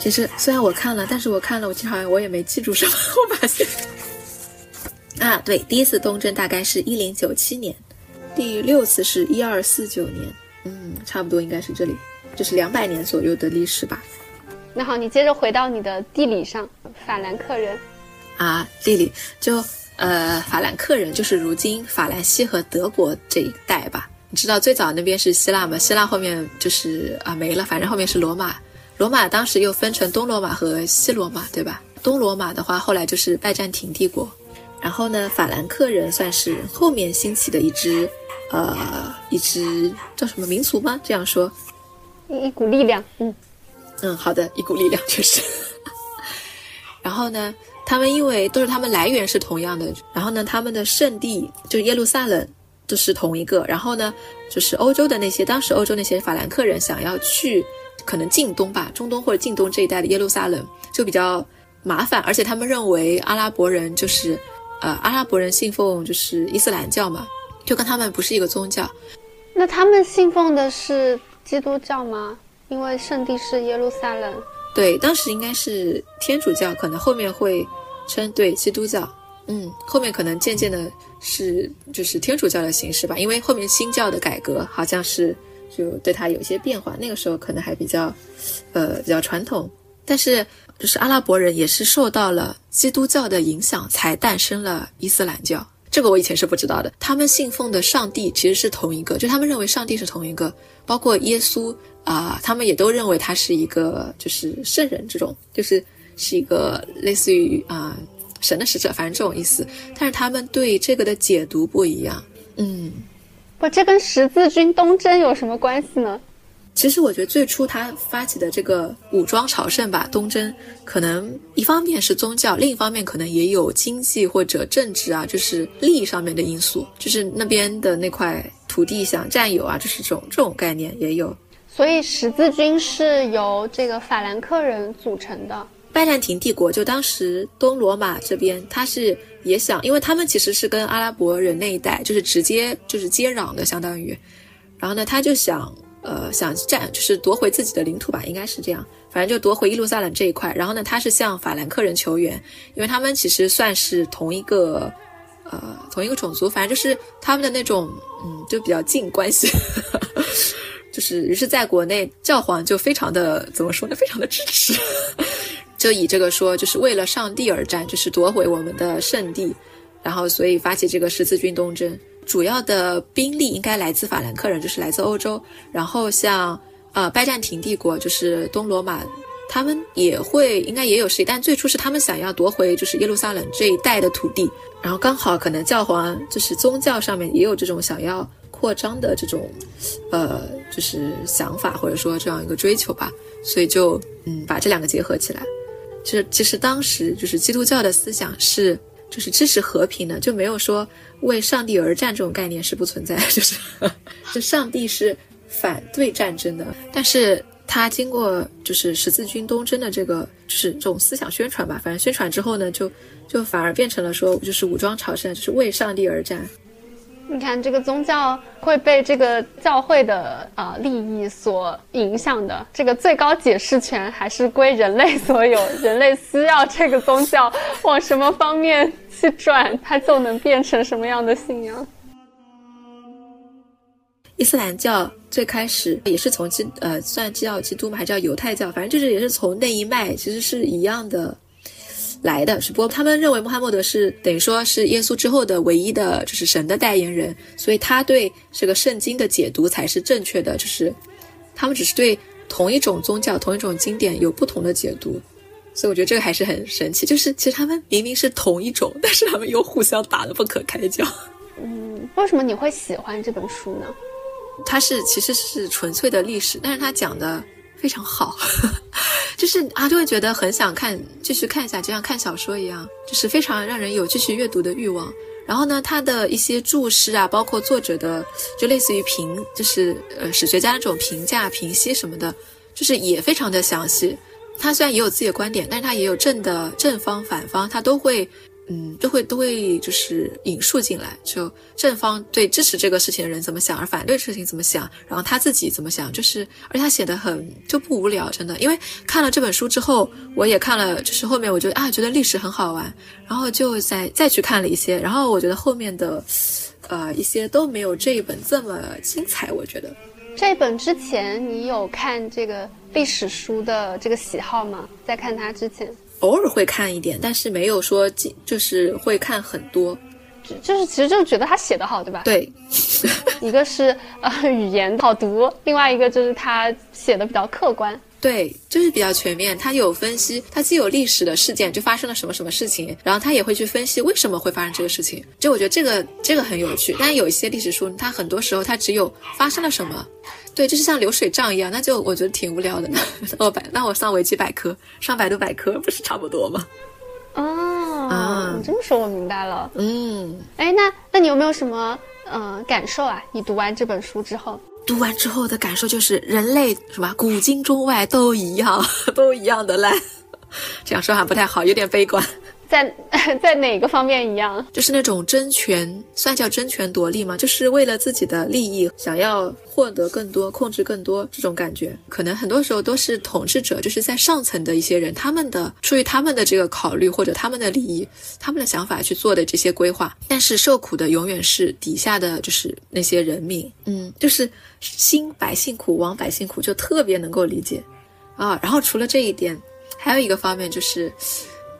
其实虽然我看了，但是我看了，我其实好像我也没记住什么。我发现啊，对，第一次东征大概是一零九七年，第六次是一二四九年，嗯，差不多应该是这里，就是两百年左右的历史吧。那好，你接着回到你的地理上，法兰克人，啊，地理就呃，法兰克人就是如今法兰西和德国这一带吧。你知道最早那边是希腊吗？希腊后面就是啊没了，反正后面是罗马。罗马当时又分成东罗马和西罗马，对吧？东罗马的话后来就是拜占庭帝国，然后呢，法兰克人算是后面兴起的一支，呃，一支叫什么民族吗？这样说，一一股力量，嗯。嗯，好的，一股力量确实。(laughs) 然后呢，他们因为都是他们来源是同样的，然后呢，他们的圣地就耶路撒冷，都是同一个。然后呢，就是欧洲的那些当时欧洲那些法兰克人想要去可能近东吧，中东或者近东这一带的耶路撒冷就比较麻烦，而且他们认为阿拉伯人就是呃阿拉伯人信奉就是伊斯兰教嘛，就跟他们不是一个宗教。那他们信奉的是基督教吗？因为圣地是耶路撒冷。对，当时应该是天主教，可能后面会称对基督教。嗯，后面可能渐渐的是就是天主教的形式吧，因为后面新教的改革好像是就对它有一些变化。那个时候可能还比较，呃，比较传统。但是就是阿拉伯人也是受到了基督教的影响，才诞生了伊斯兰教。这个我以前是不知道的。他们信奉的上帝其实是同一个，就他们认为上帝是同一个，包括耶稣啊，他们也都认为他是一个就是圣人这种，就是是一个类似于啊神的使者，反正这种意思。但是他们对这个的解读不一样。嗯，不，这跟十字军东征有什么关系呢？其实我觉得最初他发起的这个武装朝圣吧，东征，可能一方面是宗教，另一方面可能也有经济或者政治啊，就是利益上面的因素，就是那边的那块土地想占有啊，就是这种这种概念也有。所以十字军是由这个法兰克人组成的。拜占庭帝国就当时东罗马这边，他是也想，因为他们其实是跟阿拉伯人那一带就是直接就是接壤的，相当于，然后呢，他就想。呃，想占就是夺回自己的领土吧，应该是这样。反正就夺回耶路撒冷这一块。然后呢，他是向法兰克人求援，因为他们其实算是同一个，呃，同一个种族。反正就是他们的那种，嗯，就比较近关系。(laughs) 就是于是在国内，教皇就非常的怎么说呢？非常的支持，就以这个说，就是为了上帝而战，就是夺回我们的圣地，然后所以发起这个十字军东征。主要的兵力应该来自法兰克人，就是来自欧洲。然后像呃拜占庭帝国，就是东罗马，他们也会应该也有势力，但最初是他们想要夺回就是耶路撒冷这一带的土地。然后刚好可能教皇就是宗教上面也有这种想要扩张的这种，呃，就是想法或者说这样一个追求吧，所以就嗯把这两个结合起来。其实其实当时就是基督教的思想是。就是支持和平的，就没有说为上帝而战这种概念是不存在，(laughs) 就是就上帝是反对战争的。但是他经过就是十字军东征的这个就是这种思想宣传吧，反正宣传之后呢，就就反而变成了说就是武装朝圣，就是为上帝而战。你看，这个宗教会被这个教会的啊利益所影响的，这个最高解释权还是归人类所有。人类需要这个宗教往什么方面去转，它就能变成什么样的信仰。伊斯兰教最开始也是从基呃，算叫基督嘛？还叫犹太教？反正就是也是从那一脉，其实是一样的。来的只，不过他们认为穆罕默德是等于说是耶稣之后的唯一的就是神的代言人，所以他对这个圣经的解读才是正确的。就是他们只是对同一种宗教、同一种经典有不同的解读，所以我觉得这个还是很神奇。就是其实他们明明是同一种，但是他们又互相打得不可开交。嗯，为什么你会喜欢这本书呢？它是其实是纯粹的历史，但是它讲的。非常好，(laughs) 就是啊，就会觉得很想看，继续看一下，就像看小说一样，就是非常让人有继续阅读的欲望。然后呢，他的一些注释啊，包括作者的，就类似于评，就是呃史学家那种评价、评析什么的，就是也非常的详细。他虽然也有自己的观点，但是他也有正的正方、反方，他都会。嗯，都会都会就是引述进来，就正方对支持这个事情的人怎么想，而反对事情怎么想，然后他自己怎么想，就是而且他写的很就不无聊，真的。因为看了这本书之后，我也看了，就是后面我觉得啊，觉得历史很好玩，然后就再再去看了一些，然后我觉得后面的，呃，一些都没有这一本这么精彩。我觉得这本之前你有看这个历史书的这个喜好吗？在看它之前。偶尔会看一点，但是没有说就是会看很多，就是其实就是觉得他写的好，对吧？对，(laughs) 一个是呃语言好读，另外一个就是他写的比较客观。对，就是比较全面。他有分析，他既有历史的事件，就发生了什么什么事情，然后他也会去分析为什么会发生这个事情。就我觉得这个这个很有趣。但有一些历史书，它很多时候它只有发生了什么。对，就是像流水账一样，那就我觉得挺无聊的。(laughs) 那百，那我上维基百科，上百度百科，不是差不多吗？哦，你这么说，我明白了。嗯，哎，那那你有没有什么嗯感受啊？你读完这本书之后，读完之后的感受就是人类什么古今中外都一样，(laughs) 都一样的烂。(laughs) 这样说还不太好，有点悲观。在 (laughs) 在哪个方面一样？就是那种争权，算叫争权夺利吗？就是为了自己的利益，想要获得更多、控制更多这种感觉。可能很多时候都是统治者，就是在上层的一些人，他们的出于他们的这个考虑或者他们的利益、他们的想法去做的这些规划。但是受苦的永远是底下的，就是那些人民。嗯，就是兴百姓苦，亡百姓苦，就特别能够理解啊。然后除了这一点，还有一个方面就是。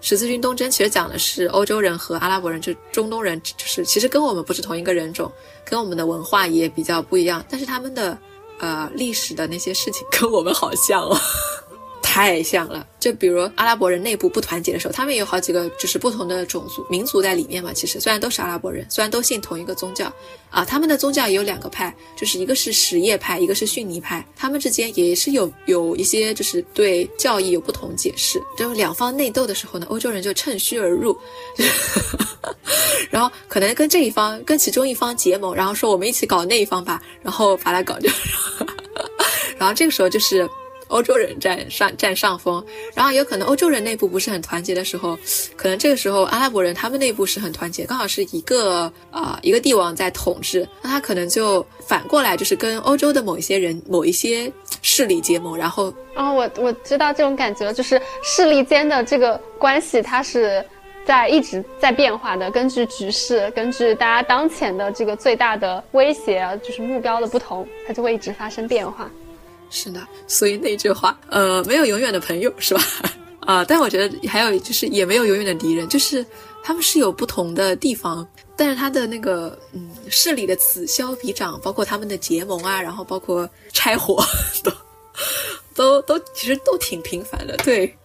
十字军东征其实讲的是欧洲人和阿拉伯人，就中东人，就是其实跟我们不是同一个人种，跟我们的文化也比较不一样，但是他们的，呃，历史的那些事情跟我们好像哦。太像了，就比如阿拉伯人内部不团结的时候，他们也有好几个就是不同的种族民族在里面嘛。其实虽然都是阿拉伯人，虽然都信同一个宗教，啊，他们的宗教也有两个派，就是一个是什叶派，一个是逊尼派，他们之间也是有有一些就是对教义有不同解释。就两方内斗的时候呢，欧洲人就趁虚而入，(laughs) 然后可能跟这一方跟其中一方结盟，然后说我们一起搞那一方吧，然后把他搞掉，(laughs) 然后这个时候就是。欧洲人占上占上风，然后有可能欧洲人内部不是很团结的时候，可能这个时候阿拉伯人他们内部是很团结，刚好是一个啊一个帝王在统治，那他可能就反过来就是跟欧洲的某一些人某一些势力结盟，然后哦我我知道这种感觉，就是势力间的这个关系，它是在一直在变化的，根据局势，根据大家当前的这个最大的威胁，就是目标的不同，它就会一直发生变化。是的，所以那句话，呃，没有永远的朋友，是吧？(laughs) 啊，但我觉得还有就是，也没有永远的敌人，就是他们是有不同的地方，但是他的那个，嗯，势力的此消彼长，包括他们的结盟啊，然后包括拆伙，(laughs) 都都都其实都挺频繁的。对，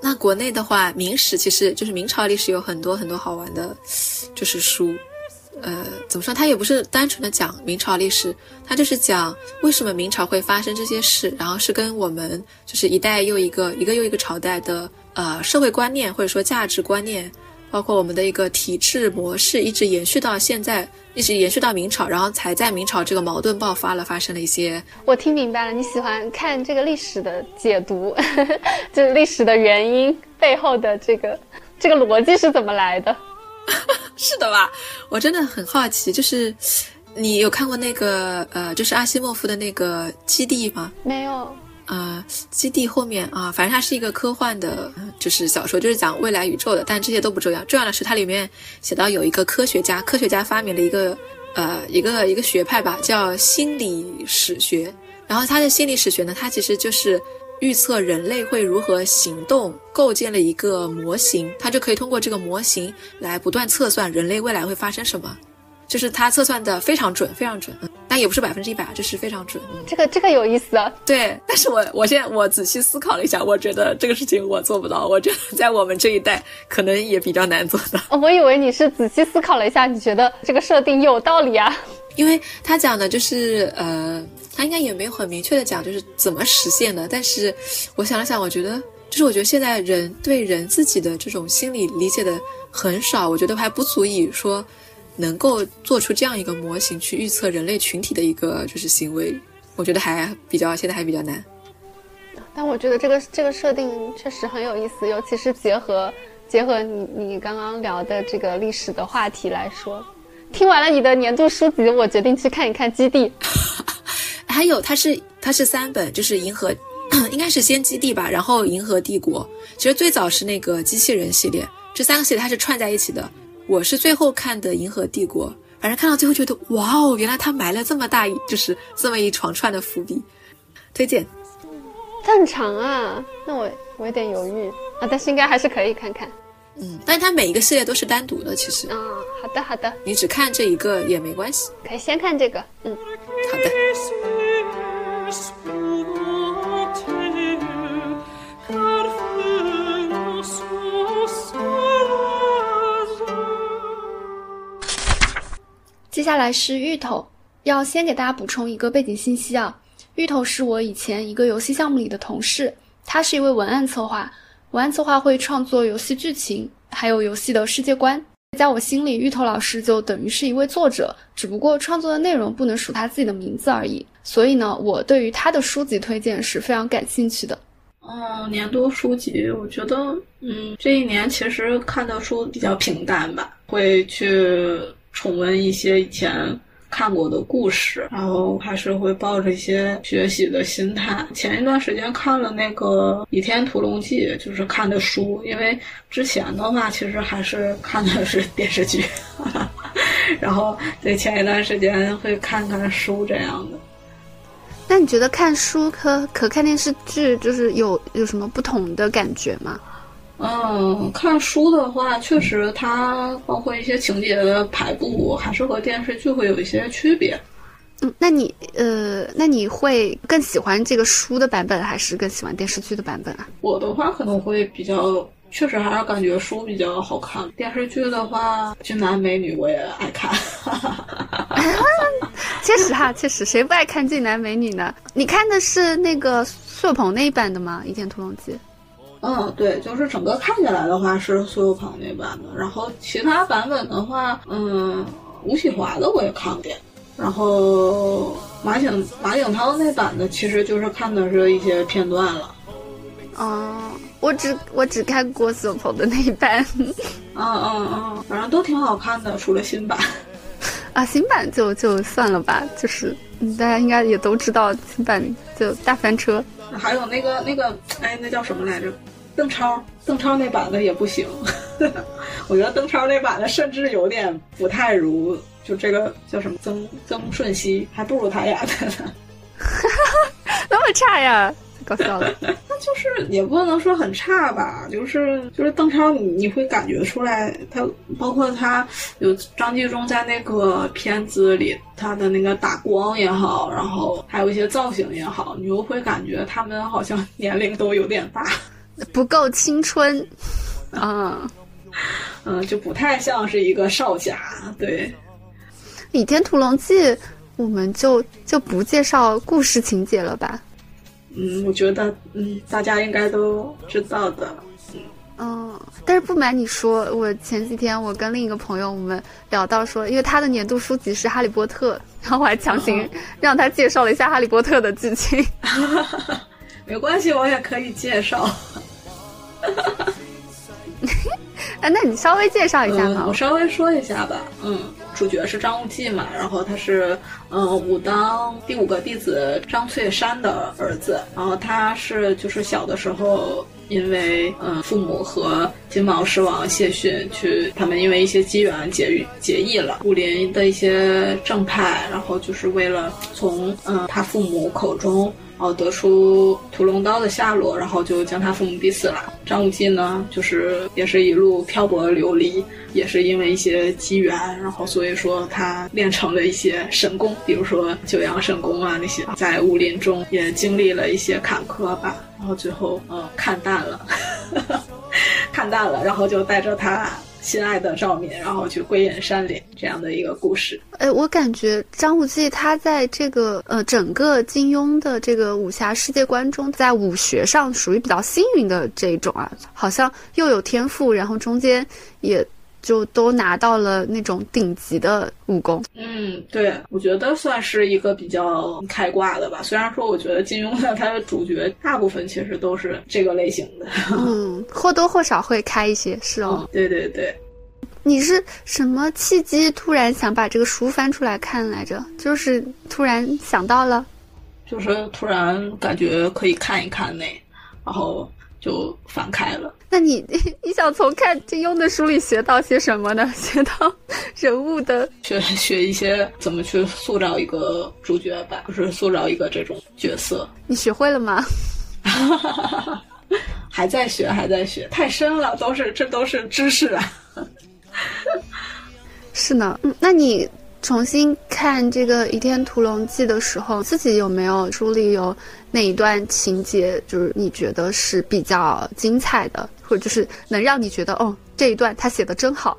那国内的话，明史其实就是明朝历史有很多很多好玩的，就是书。呃，怎么说？他也不是单纯的讲明朝历史，他就是讲为什么明朝会发生这些事，然后是跟我们就是一代又一个、一个又一个朝代的呃社会观念或者说价值观念，包括我们的一个体制模式，一直延续到现在，一直延续到明朝，然后才在明朝这个矛盾爆发了，发生了一些。我听明白了，你喜欢看这个历史的解读，(laughs) 就是历史的原因背后的这个这个逻辑是怎么来的。(laughs) 是的吧？我真的很好奇，就是你有看过那个呃，就是阿西莫夫的那个《基地》吗？没有。呃，《基地》后面啊，反正它是一个科幻的，就是小说，就是讲未来宇宙的。但这些都不重要，重要的是它里面写到有一个科学家，科学家发明了一个呃一个一个学派吧，叫心理史学。然后他的心理史学呢，他其实就是。预测人类会如何行动，构建了一个模型，它就可以通过这个模型来不断测算人类未来会发生什么，就是它测算的非常准，非常准，但也不是百分之一百，就是非常准。这个这个有意思啊。对，但是我我现在我仔细思考了一下，我觉得这个事情我做不到，我觉得在我们这一代可能也比较难做到。我以为你是仔细思考了一下，你觉得这个设定有道理啊？因为他讲的就是呃。他应该也没有很明确的讲，就是怎么实现的。但是我想了想，我觉得就是我觉得现在人对人自己的这种心理理解的很少，我觉得还不足以说能够做出这样一个模型去预测人类群体的一个就是行为。我觉得还比较现在还比较难。但我觉得这个这个设定确实很有意思，尤其是结合结合你你刚刚聊的这个历史的话题来说。听完了你的年度书籍，我决定去看一看《基地》。(laughs) 还有，它是它是三本，就是《银河》，应该是先《基地》吧，然后《银河帝国》。其实最早是那个机器人系列，这三个系列它是串在一起的。我是最后看的《银河帝国》，反正看到最后觉得，哇哦，原来他埋了这么大，就是这么一长串的伏笔。推荐。这很长啊，那我我有点犹豫啊，但是应该还是可以看看。嗯，但是它每一个系列都是单独的，其实。啊，好的好的，你只看这一个也没关系，可以先看这个。嗯，好的。接下来是芋头，要先给大家补充一个背景信息啊，芋头是我以前一个游戏项目里的同事，他是一位文案策划。文案策划会创作游戏剧情，还有游戏的世界观。在我心里，芋头老师就等于是一位作者，只不过创作的内容不能署他自己的名字而已。所以呢，我对于他的书籍推荐是非常感兴趣的。嗯，年度书籍，我觉得，嗯，这一年其实看的书比较平淡吧，会去重温一些以前。看过的故事，然后还是会抱着一些学习的心态。前一段时间看了那个《倚天屠龙记》，就是看的书，因为之前的话其实还是看的是电视剧，(laughs) 然后对前一段时间会看看书这样的。那你觉得看书和可看电视剧就是有有什么不同的感觉吗？嗯，看书的话，确实它包括一些情节的排布，还是和电视剧会有一些区别。嗯，那你呃，那你会更喜欢这个书的版本，还是更喜欢电视剧的版本啊？我的话可能会比较，确实还是感觉书比较好看。电视剧的话，俊男美女我也爱看。(laughs) 确实哈，确实谁不爱看俊男美女呢？你看的是那个苏有朋那一版的吗？《倚天屠龙记》。嗯，对，就是整个看起来的话是苏有朋那版的，然后其他版本的话，嗯，吴启华的我也看过，然后马景马景涛那版的其实就是看的是一些片段了。哦，我只我只看过苏有朋的那一版。嗯嗯嗯，反正都挺好看的，除了新版。啊，新版就就算了吧，就是大家应该也都知道新版就大翻车。还有那个那个，哎，那叫什么来着？邓超，邓超那版的也不行，(laughs) 我觉得邓超那版的甚至有点不太如，就这个叫什么曾曾舜晞，还不如他演的呢，(laughs) 那么差呀，搞笑了。(laughs) 那就是也不能说很差吧，就是就是邓超，你你会感觉出来，他包括他有张纪中在那个片子里，他的那个打光也好，然后还有一些造型也好，你又会感觉他们好像 (laughs) 年龄都有点大。不够青春，啊，嗯，就不太像是一个少侠。对，《倚天屠龙记》，我们就就不介绍故事情节了吧？嗯，我觉得，嗯，大家应该都知道的。嗯，但是不瞒你说，我前几天我跟另一个朋友我们聊到说，因为他的年度书籍是《哈利波特》，然后我还强行让他介绍了一下《哈利波特》的剧情。(laughs) 没关系，我也可以介绍。(laughs) 哎，那你稍微介绍一下嘛？我稍微说一下吧。嗯，主角是张无忌嘛，然后他是嗯武当第五个弟子张翠山的儿子，然后他是就是小的时候因为嗯父母和金毛狮王谢逊去，他们因为一些机缘结结义了，武林的一些正派，然后就是为了从嗯他父母口中。哦，得出屠龙刀的下落，然后就将他父母逼死了。张无忌呢，就是也是一路漂泊流离，也是因为一些机缘，然后所以说他练成了一些神功，比如说九阳神功啊那些，在武林中也经历了一些坎坷吧，然后最后嗯看淡了，(laughs) 看淡了，然后就带着他。心爱的赵敏，然后去归隐山林这样的一个故事。哎，我感觉张无忌他在这个呃整个金庸的这个武侠世界观中，在武学上属于比较幸运的这一种啊，好像又有天赋，然后中间也就都拿到了那种顶级的武功。嗯，对，我觉得算是一个比较开挂的吧。虽然说，我觉得金庸的他的主角大部分其实都是这个类型的。嗯，或多或少会开一些，是哦。对对对。你是什么契机突然想把这个书翻出来看来着？就是突然想到了，就是突然感觉可以看一看那，然后就翻开了。那你 (laughs) 你想从看金庸的书里学到些什么呢？(laughs) 学到人物的学 (laughs) 学一些怎么去塑造一个主角吧，就是塑造一个这种角色。你学会了吗？还在学，还在学，太深了，都是这都是知识啊。是呢，嗯，那你重新看这个《倚天屠龙记》的时候，自己有没有书里有哪一段情节，就是你觉得是比较精彩的，或者就是能让你觉得，哦，这一段他写的真好？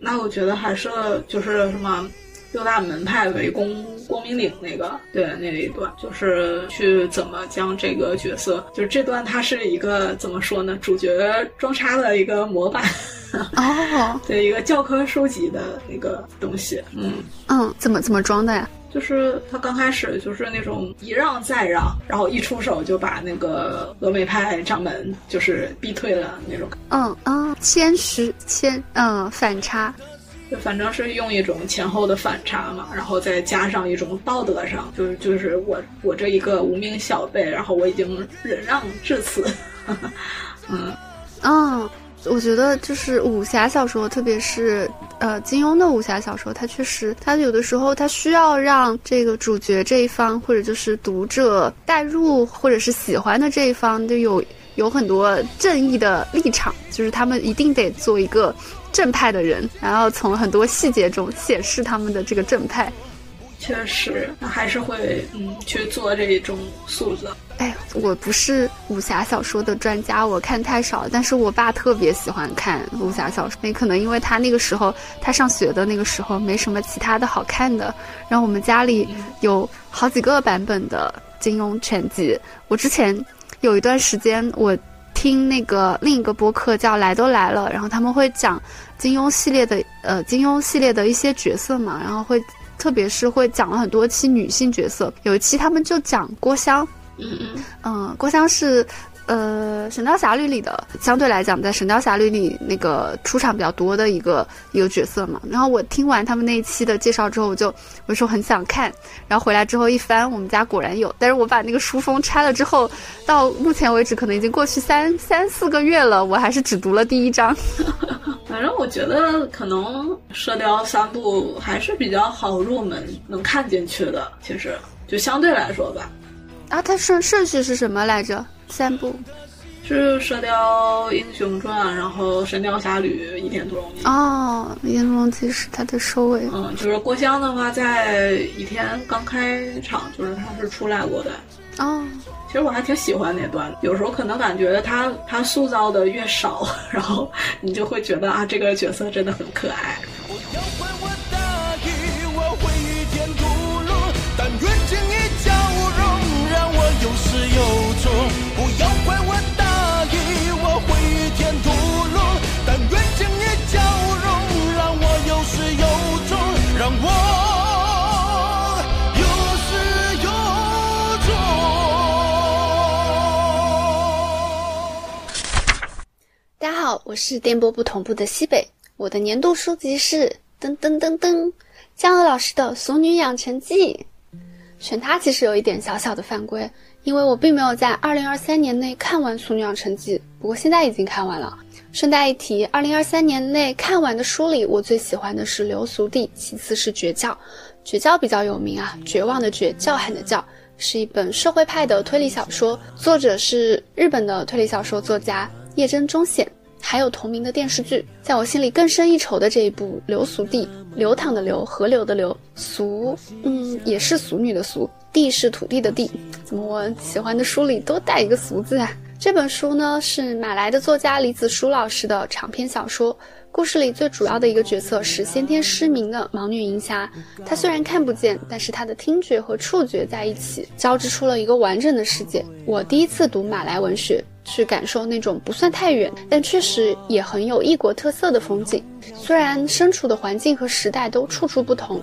那我觉得还是就是什么，六大门派围攻光明岭那个，对那一段，就是去怎么将这个角色，就是这段它是一个怎么说呢？主角装叉的一个模板。哦，(laughs) 对，一个教科书级的那个东西，嗯嗯，怎么怎么装的呀？就是他刚开始就是那种一让再让，然后一出手就把那个峨眉派掌门就是逼退了那种。嗯嗯，谦虚谦嗯反差，就反正是用一种前后的反差嘛，然后再加上一种道德上，就是就是我我这一个无名小辈，然后我已经忍让至此，嗯 (laughs) 嗯。我觉得就是武侠小说，特别是呃金庸的武侠小说，它确实，它有的时候它需要让这个主角这一方，或者就是读者代入，或者是喜欢的这一方，就有有很多正义的立场，就是他们一定得做一个正派的人，然后从很多细节中显示他们的这个正派。确实，还是会嗯去做这种塑造。哎，我不是武侠小说的专家，我看太少。但是我爸特别喜欢看武侠小说，也可能因为他那个时候他上学的那个时候没什么其他的好看的。然后我们家里有好几个版本的金庸全集。我之前有一段时间，我听那个另一个播客叫《来都来了》，然后他们会讲金庸系列的呃金庸系列的一些角色嘛，然后会。特别是会讲了很多期女性角色，有一期他们就讲郭襄，嗯嗯，嗯，郭襄是。呃，《神雕侠侣》里的相对来讲，在《神雕侠侣》里那个出场比较多的一个一个角色嘛。然后我听完他们那一期的介绍之后，我就我说很想看。然后回来之后一翻，我们家果然有。但是我把那个书封拆了之后，到目前为止可能已经过去三 (laughs) 三四个月了，我还是只读了第一章。反正我觉得可能《射雕三部》还是比较好入门，能看进去的。其实就相对来说吧。啊，它顺顺序是什么来着？三部是《射雕英雄传》，然后《神雕侠侣》《倚天屠龙记》哦，《倚天屠龙记》是它的收尾。嗯，就是郭襄的话，在倚天刚开场，就是他是出来过的。哦，其实我还挺喜欢那段，有时候可能感觉他他塑造的越少，(laughs) 然后你就会觉得啊，这个角色真的很可爱。大有始有终，不要怪我大意，我毁天屠龙，但愿与你交融，让我有始有终，让我有始有终。大家好，我是电波不同步的西北，我的年度书籍是噔噔噔噔江河老师的《俗女养成记》，选它其实有一点小小的犯规。因为我并没有在二零二三年内看完《俗女养成记》，不过现在已经看完了。顺带一提，二零二三年内看完的书里，我最喜欢的是《流俗地》，其次是《绝教》。《绝教》比较有名啊，绝望的绝，叫喊的叫，是一本社会派的推理小说，作者是日本的推理小说作家。叶真忠显，还有同名的电视剧，在我心里更深一筹的这一部《流俗地》，流淌的流，河流的流，俗，嗯，也是俗女的俗，地是土地的地，怎么我喜欢的书里都带一个俗字啊？这本书呢是马来的作家李子书老师的长篇小说。故事里最主要的一个角色是先天失明的盲女银霞。她虽然看不见，但是她的听觉和触觉在一起交织出了一个完整的世界。我第一次读马来文学，去感受那种不算太远，但确实也很有异国特色的风景。虽然身处的环境和时代都处处不同，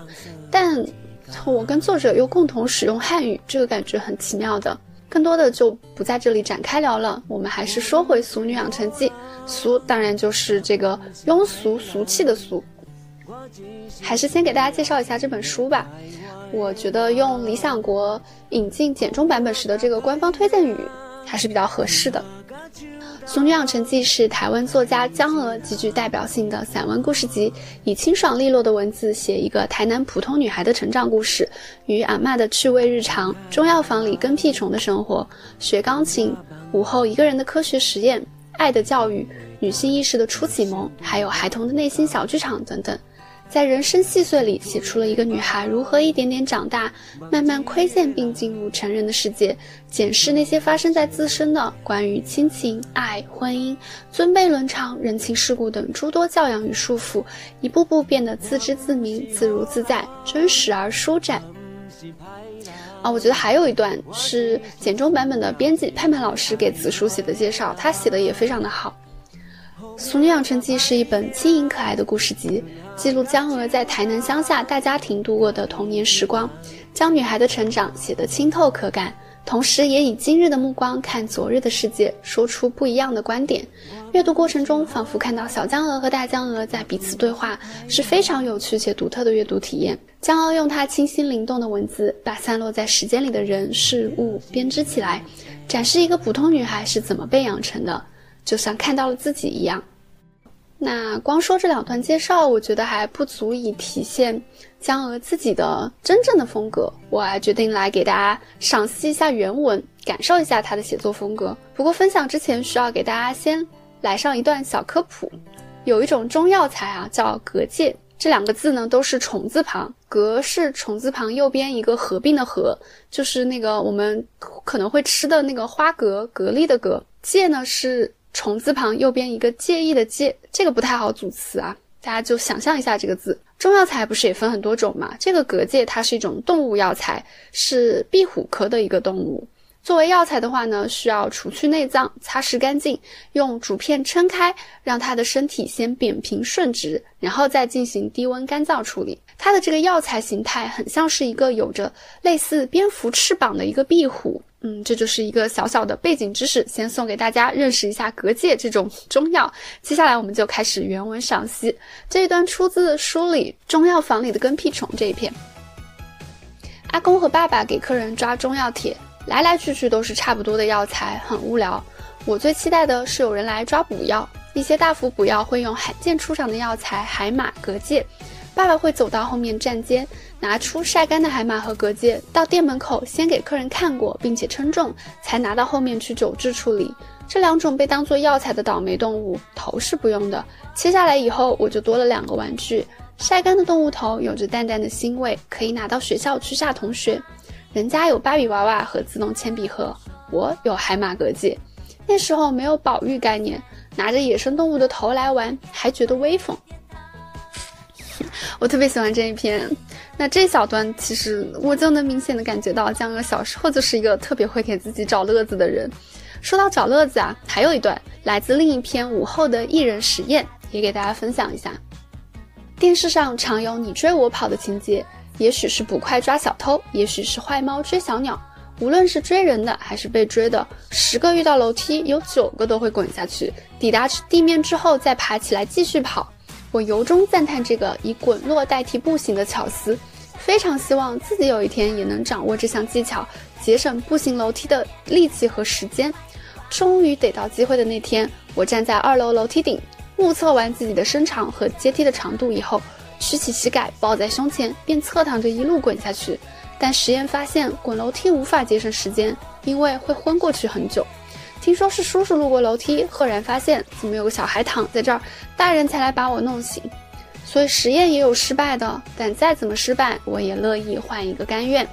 但我跟作者又共同使用汉语，这个感觉很奇妙的。更多的就不在这里展开聊了，我们还是说回《俗女养成记》。俗当然就是这个庸俗、俗气的俗。还是先给大家介绍一下这本书吧。我觉得用理想国引进简中版本时的这个官方推荐语还是比较合适的。《俗女养成记》是台湾作家江娥极具代表性的散文故事集，以清爽利落的文字写一个台南普通女孩的成长故事，与阿嬷的趣味日常、中药房里跟屁虫的生活、学钢琴、午后一个人的科学实验、爱的教育、女性意识的初启蒙，还有孩童的内心小剧场等等。在人生细碎里写出了一个女孩如何一点点长大，慢慢窥见并进入成人的世界，检视那些发生在自身的关于亲情、爱、婚姻、尊卑伦常、人情世故等诸多教养与束缚，一步步变得自知自明、自如自在、真实而舒展。啊，我觉得还有一段是简中版本的编辑盼盼老师给子书写的介绍，他写的也非常的好。《俗女养成记》是一本轻盈可爱的故事集，记录江娥在台南乡下大家庭度过的童年时光，将女孩的成长写得清透可感，同时也以今日的目光看昨日的世界，说出不一样的观点。阅读过程中，仿佛看到小江娥和大江娥在彼此对话，是非常有趣且独特的阅读体验。江娥用她清新灵动的文字，把散落在时间里的人事物编织起来，展示一个普通女孩是怎么被养成的。就像看到了自己一样。那光说这两段介绍，我觉得还不足以体现江娥自己的真正的风格。我还决定来给大家赏析一下原文，感受一下她的写作风格。不过分享之前，需要给大家先来上一段小科普。有一种中药材啊，叫蛤蚧，这两个字呢都是虫字旁，蛤是虫字旁右边一个合并的合，就是那个我们可能会吃的那个花蛤、蛤蜊的蛤。蚧呢是。虫字旁右边一个介意的介，这个不太好组词啊，大家就想象一下这个字。中药材不是也分很多种嘛？这个蛤蚧它是一种动物药材，是壁虎科的一个动物。作为药材的话呢，需要除去内脏，擦拭干净，用竹片撑开，让它的身体先扁平顺直，然后再进行低温干燥处理。它的这个药材形态很像是一个有着类似蝙蝠翅膀的一个壁虎。嗯，这就是一个小小的背景知识，先送给大家认识一下蛤蚧这种中药。接下来我们就开始原文赏析。这一段出自书里《中药房里的跟屁虫》这一篇。阿公和爸爸给客人抓中药帖，来来去去都是差不多的药材，很无聊。我最期待的是有人来抓补药，一些大幅补药会用罕见出场的药材海马、蛤蚧。爸爸会走到后面站街，拿出晒干的海马和蛤蚧，到店门口先给客人看过，并且称重，才拿到后面去酒制处理。这两种被当做药材的倒霉动物，头是不用的。切下来以后，我就多了两个玩具。晒干的动物头有着淡淡的腥味，可以拿到学校去吓同学。人家有芭比娃娃和自动铅笔盒，我有海马蛤蚧。那时候没有保育概念，拿着野生动物的头来玩，还觉得威风。我特别喜欢这一篇，那这小段其实我就能明显的感觉到江娥小时候就是一个特别会给自己找乐子的人。说到找乐子啊，还有一段来自另一篇午后的艺人实验，也给大家分享一下。电视上常有你追我跑的情节，也许是捕快抓小偷，也许是坏猫追小鸟。无论是追人的还是被追的，十个遇到楼梯，有九个都会滚下去，抵达地面之后再爬起来继续跑。我由衷赞叹这个以滚落代替步行的巧思，非常希望自己有一天也能掌握这项技巧，节省步行楼梯的力气和时间。终于逮到机会的那天，我站在二楼楼梯顶，目测完自己的身长和阶梯的长度以后，屈起膝盖抱在胸前，便侧躺着一路滚下去。但实验发现，滚楼梯无法节省时间，因为会昏过去很久。听说是叔叔路过楼梯，赫然发现怎么有个小孩躺在这儿，大人才来把我弄醒。所以实验也有失败的，但再怎么失败，我也乐意换一个甘愿。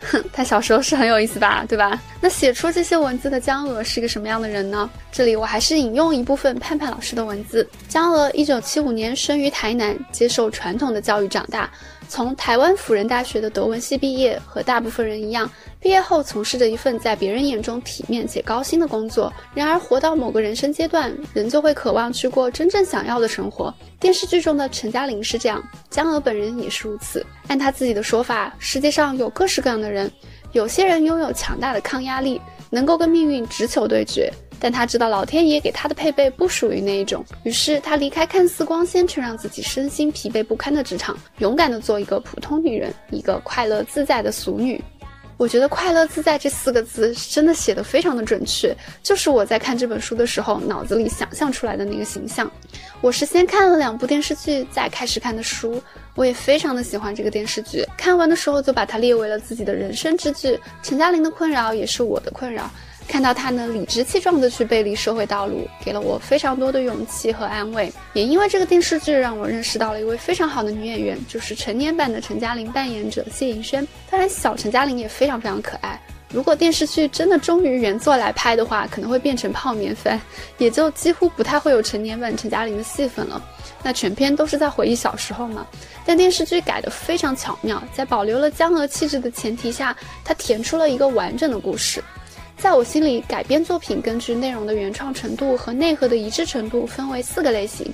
哼，(laughs) 他小时候是很有意思吧，对吧？那写出这些文字的江娥是个什么样的人呢？这里我还是引用一部分盼盼老师的文字：江娥一九七五年生于台南，接受传统的教育长大。从台湾辅仁大学的德文系毕业，和大部分人一样，毕业后从事着一份在别人眼中体面且高薪的工作。然而，活到某个人生阶段，人就会渴望去过真正想要的生活。电视剧中的陈嘉玲是这样，江娥本人也是如此。按她自己的说法，世界上有各式各样的人，有些人拥有强大的抗压力，能够跟命运直球对决。但他知道老天爷给他的配备不属于那一种，于是他离开看似光鲜却让自己身心疲惫不堪的职场，勇敢的做一个普通女人，一个快乐自在的俗女。我觉得“快乐自在”这四个字真的写的非常的准确，就是我在看这本书的时候脑子里想象出来的那个形象。我是先看了两部电视剧，再开始看的书。我也非常的喜欢这个电视剧，看完的时候就把它列为了自己的人生之剧。陈嘉玲的困扰也是我的困扰。看到他能理直气壮地去背离社会道路，给了我非常多的勇气和安慰。也因为这个电视剧，让我认识到了一位非常好的女演员，就是成年版的陈嘉玲扮演者谢盈萱。当然，小陈嘉玲也非常非常可爱。如果电视剧真的忠于原作来拍的话，可能会变成泡面番，也就几乎不太会有成年版陈嘉玲的戏份了。那全篇都是在回忆小时候嘛。但电视剧改得非常巧妙，在保留了江娥气质的前提下，它填出了一个完整的故事。在我心里，改编作品根据内容的原创程度和内核的一致程度分为四个类型。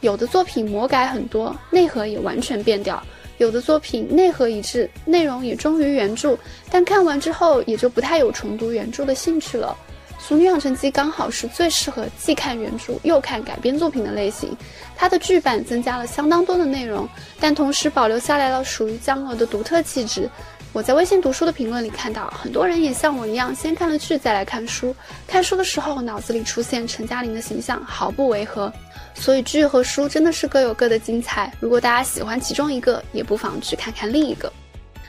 有的作品魔改很多，内核也完全变掉；有的作品内核一致，内容也忠于原著，但看完之后也就不太有重读原著的兴趣了。《俗女养成记》刚好是最适合既看原著又看改编作品的类型。它的剧版增加了相当多的内容，但同时保留下来了属于江娥的独特气质。我在微信读书的评论里看到，很多人也像我一样，先看了剧再来看书。看书的时候，脑子里出现陈嘉玲的形象，毫不违和。所以剧和书真的是各有各的精彩。如果大家喜欢其中一个，也不妨去看看另一个。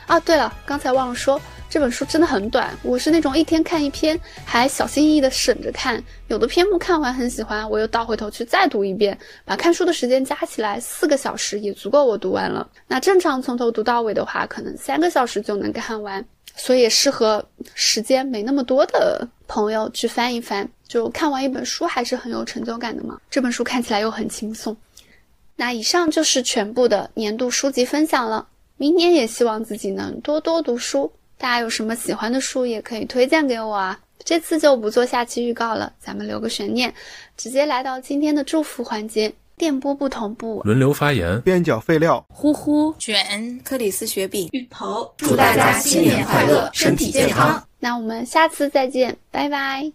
哦，对了，刚才忘了说。这本书真的很短，我是那种一天看一篇，还小心翼翼的省着看。有的篇目看完很喜欢，我又倒回头去再读一遍，把看书的时间加起来四个小时也足够我读完了。那正常从头读到尾的话，可能三个小时就能看完，所以也适合时间没那么多的朋友去翻一翻，就看完一本书还是很有成就感的嘛。这本书看起来又很轻松。那以上就是全部的年度书籍分享了，明年也希望自己能多多读书。大家有什么喜欢的书也可以推荐给我啊！这次就不做下期预告了，咱们留个悬念，直接来到今天的祝福环节。电波不同步，轮流发言。边角废料，呼呼卷，克里斯雪饼，芋头，祝大家新年快乐，身体健康。那我们下次再见，拜拜。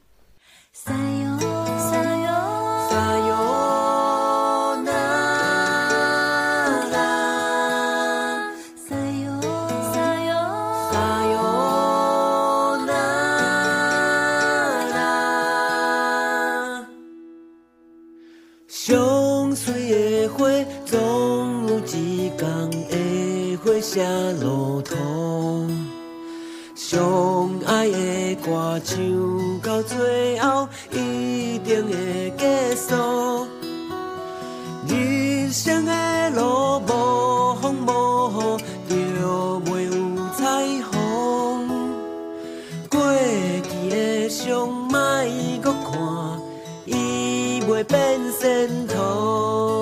路途，相爱的歌唱到最后一定会结束。人生的路无风无雨，就袂有彩虹。过去的伤，莫搁看，伊袂变仙途。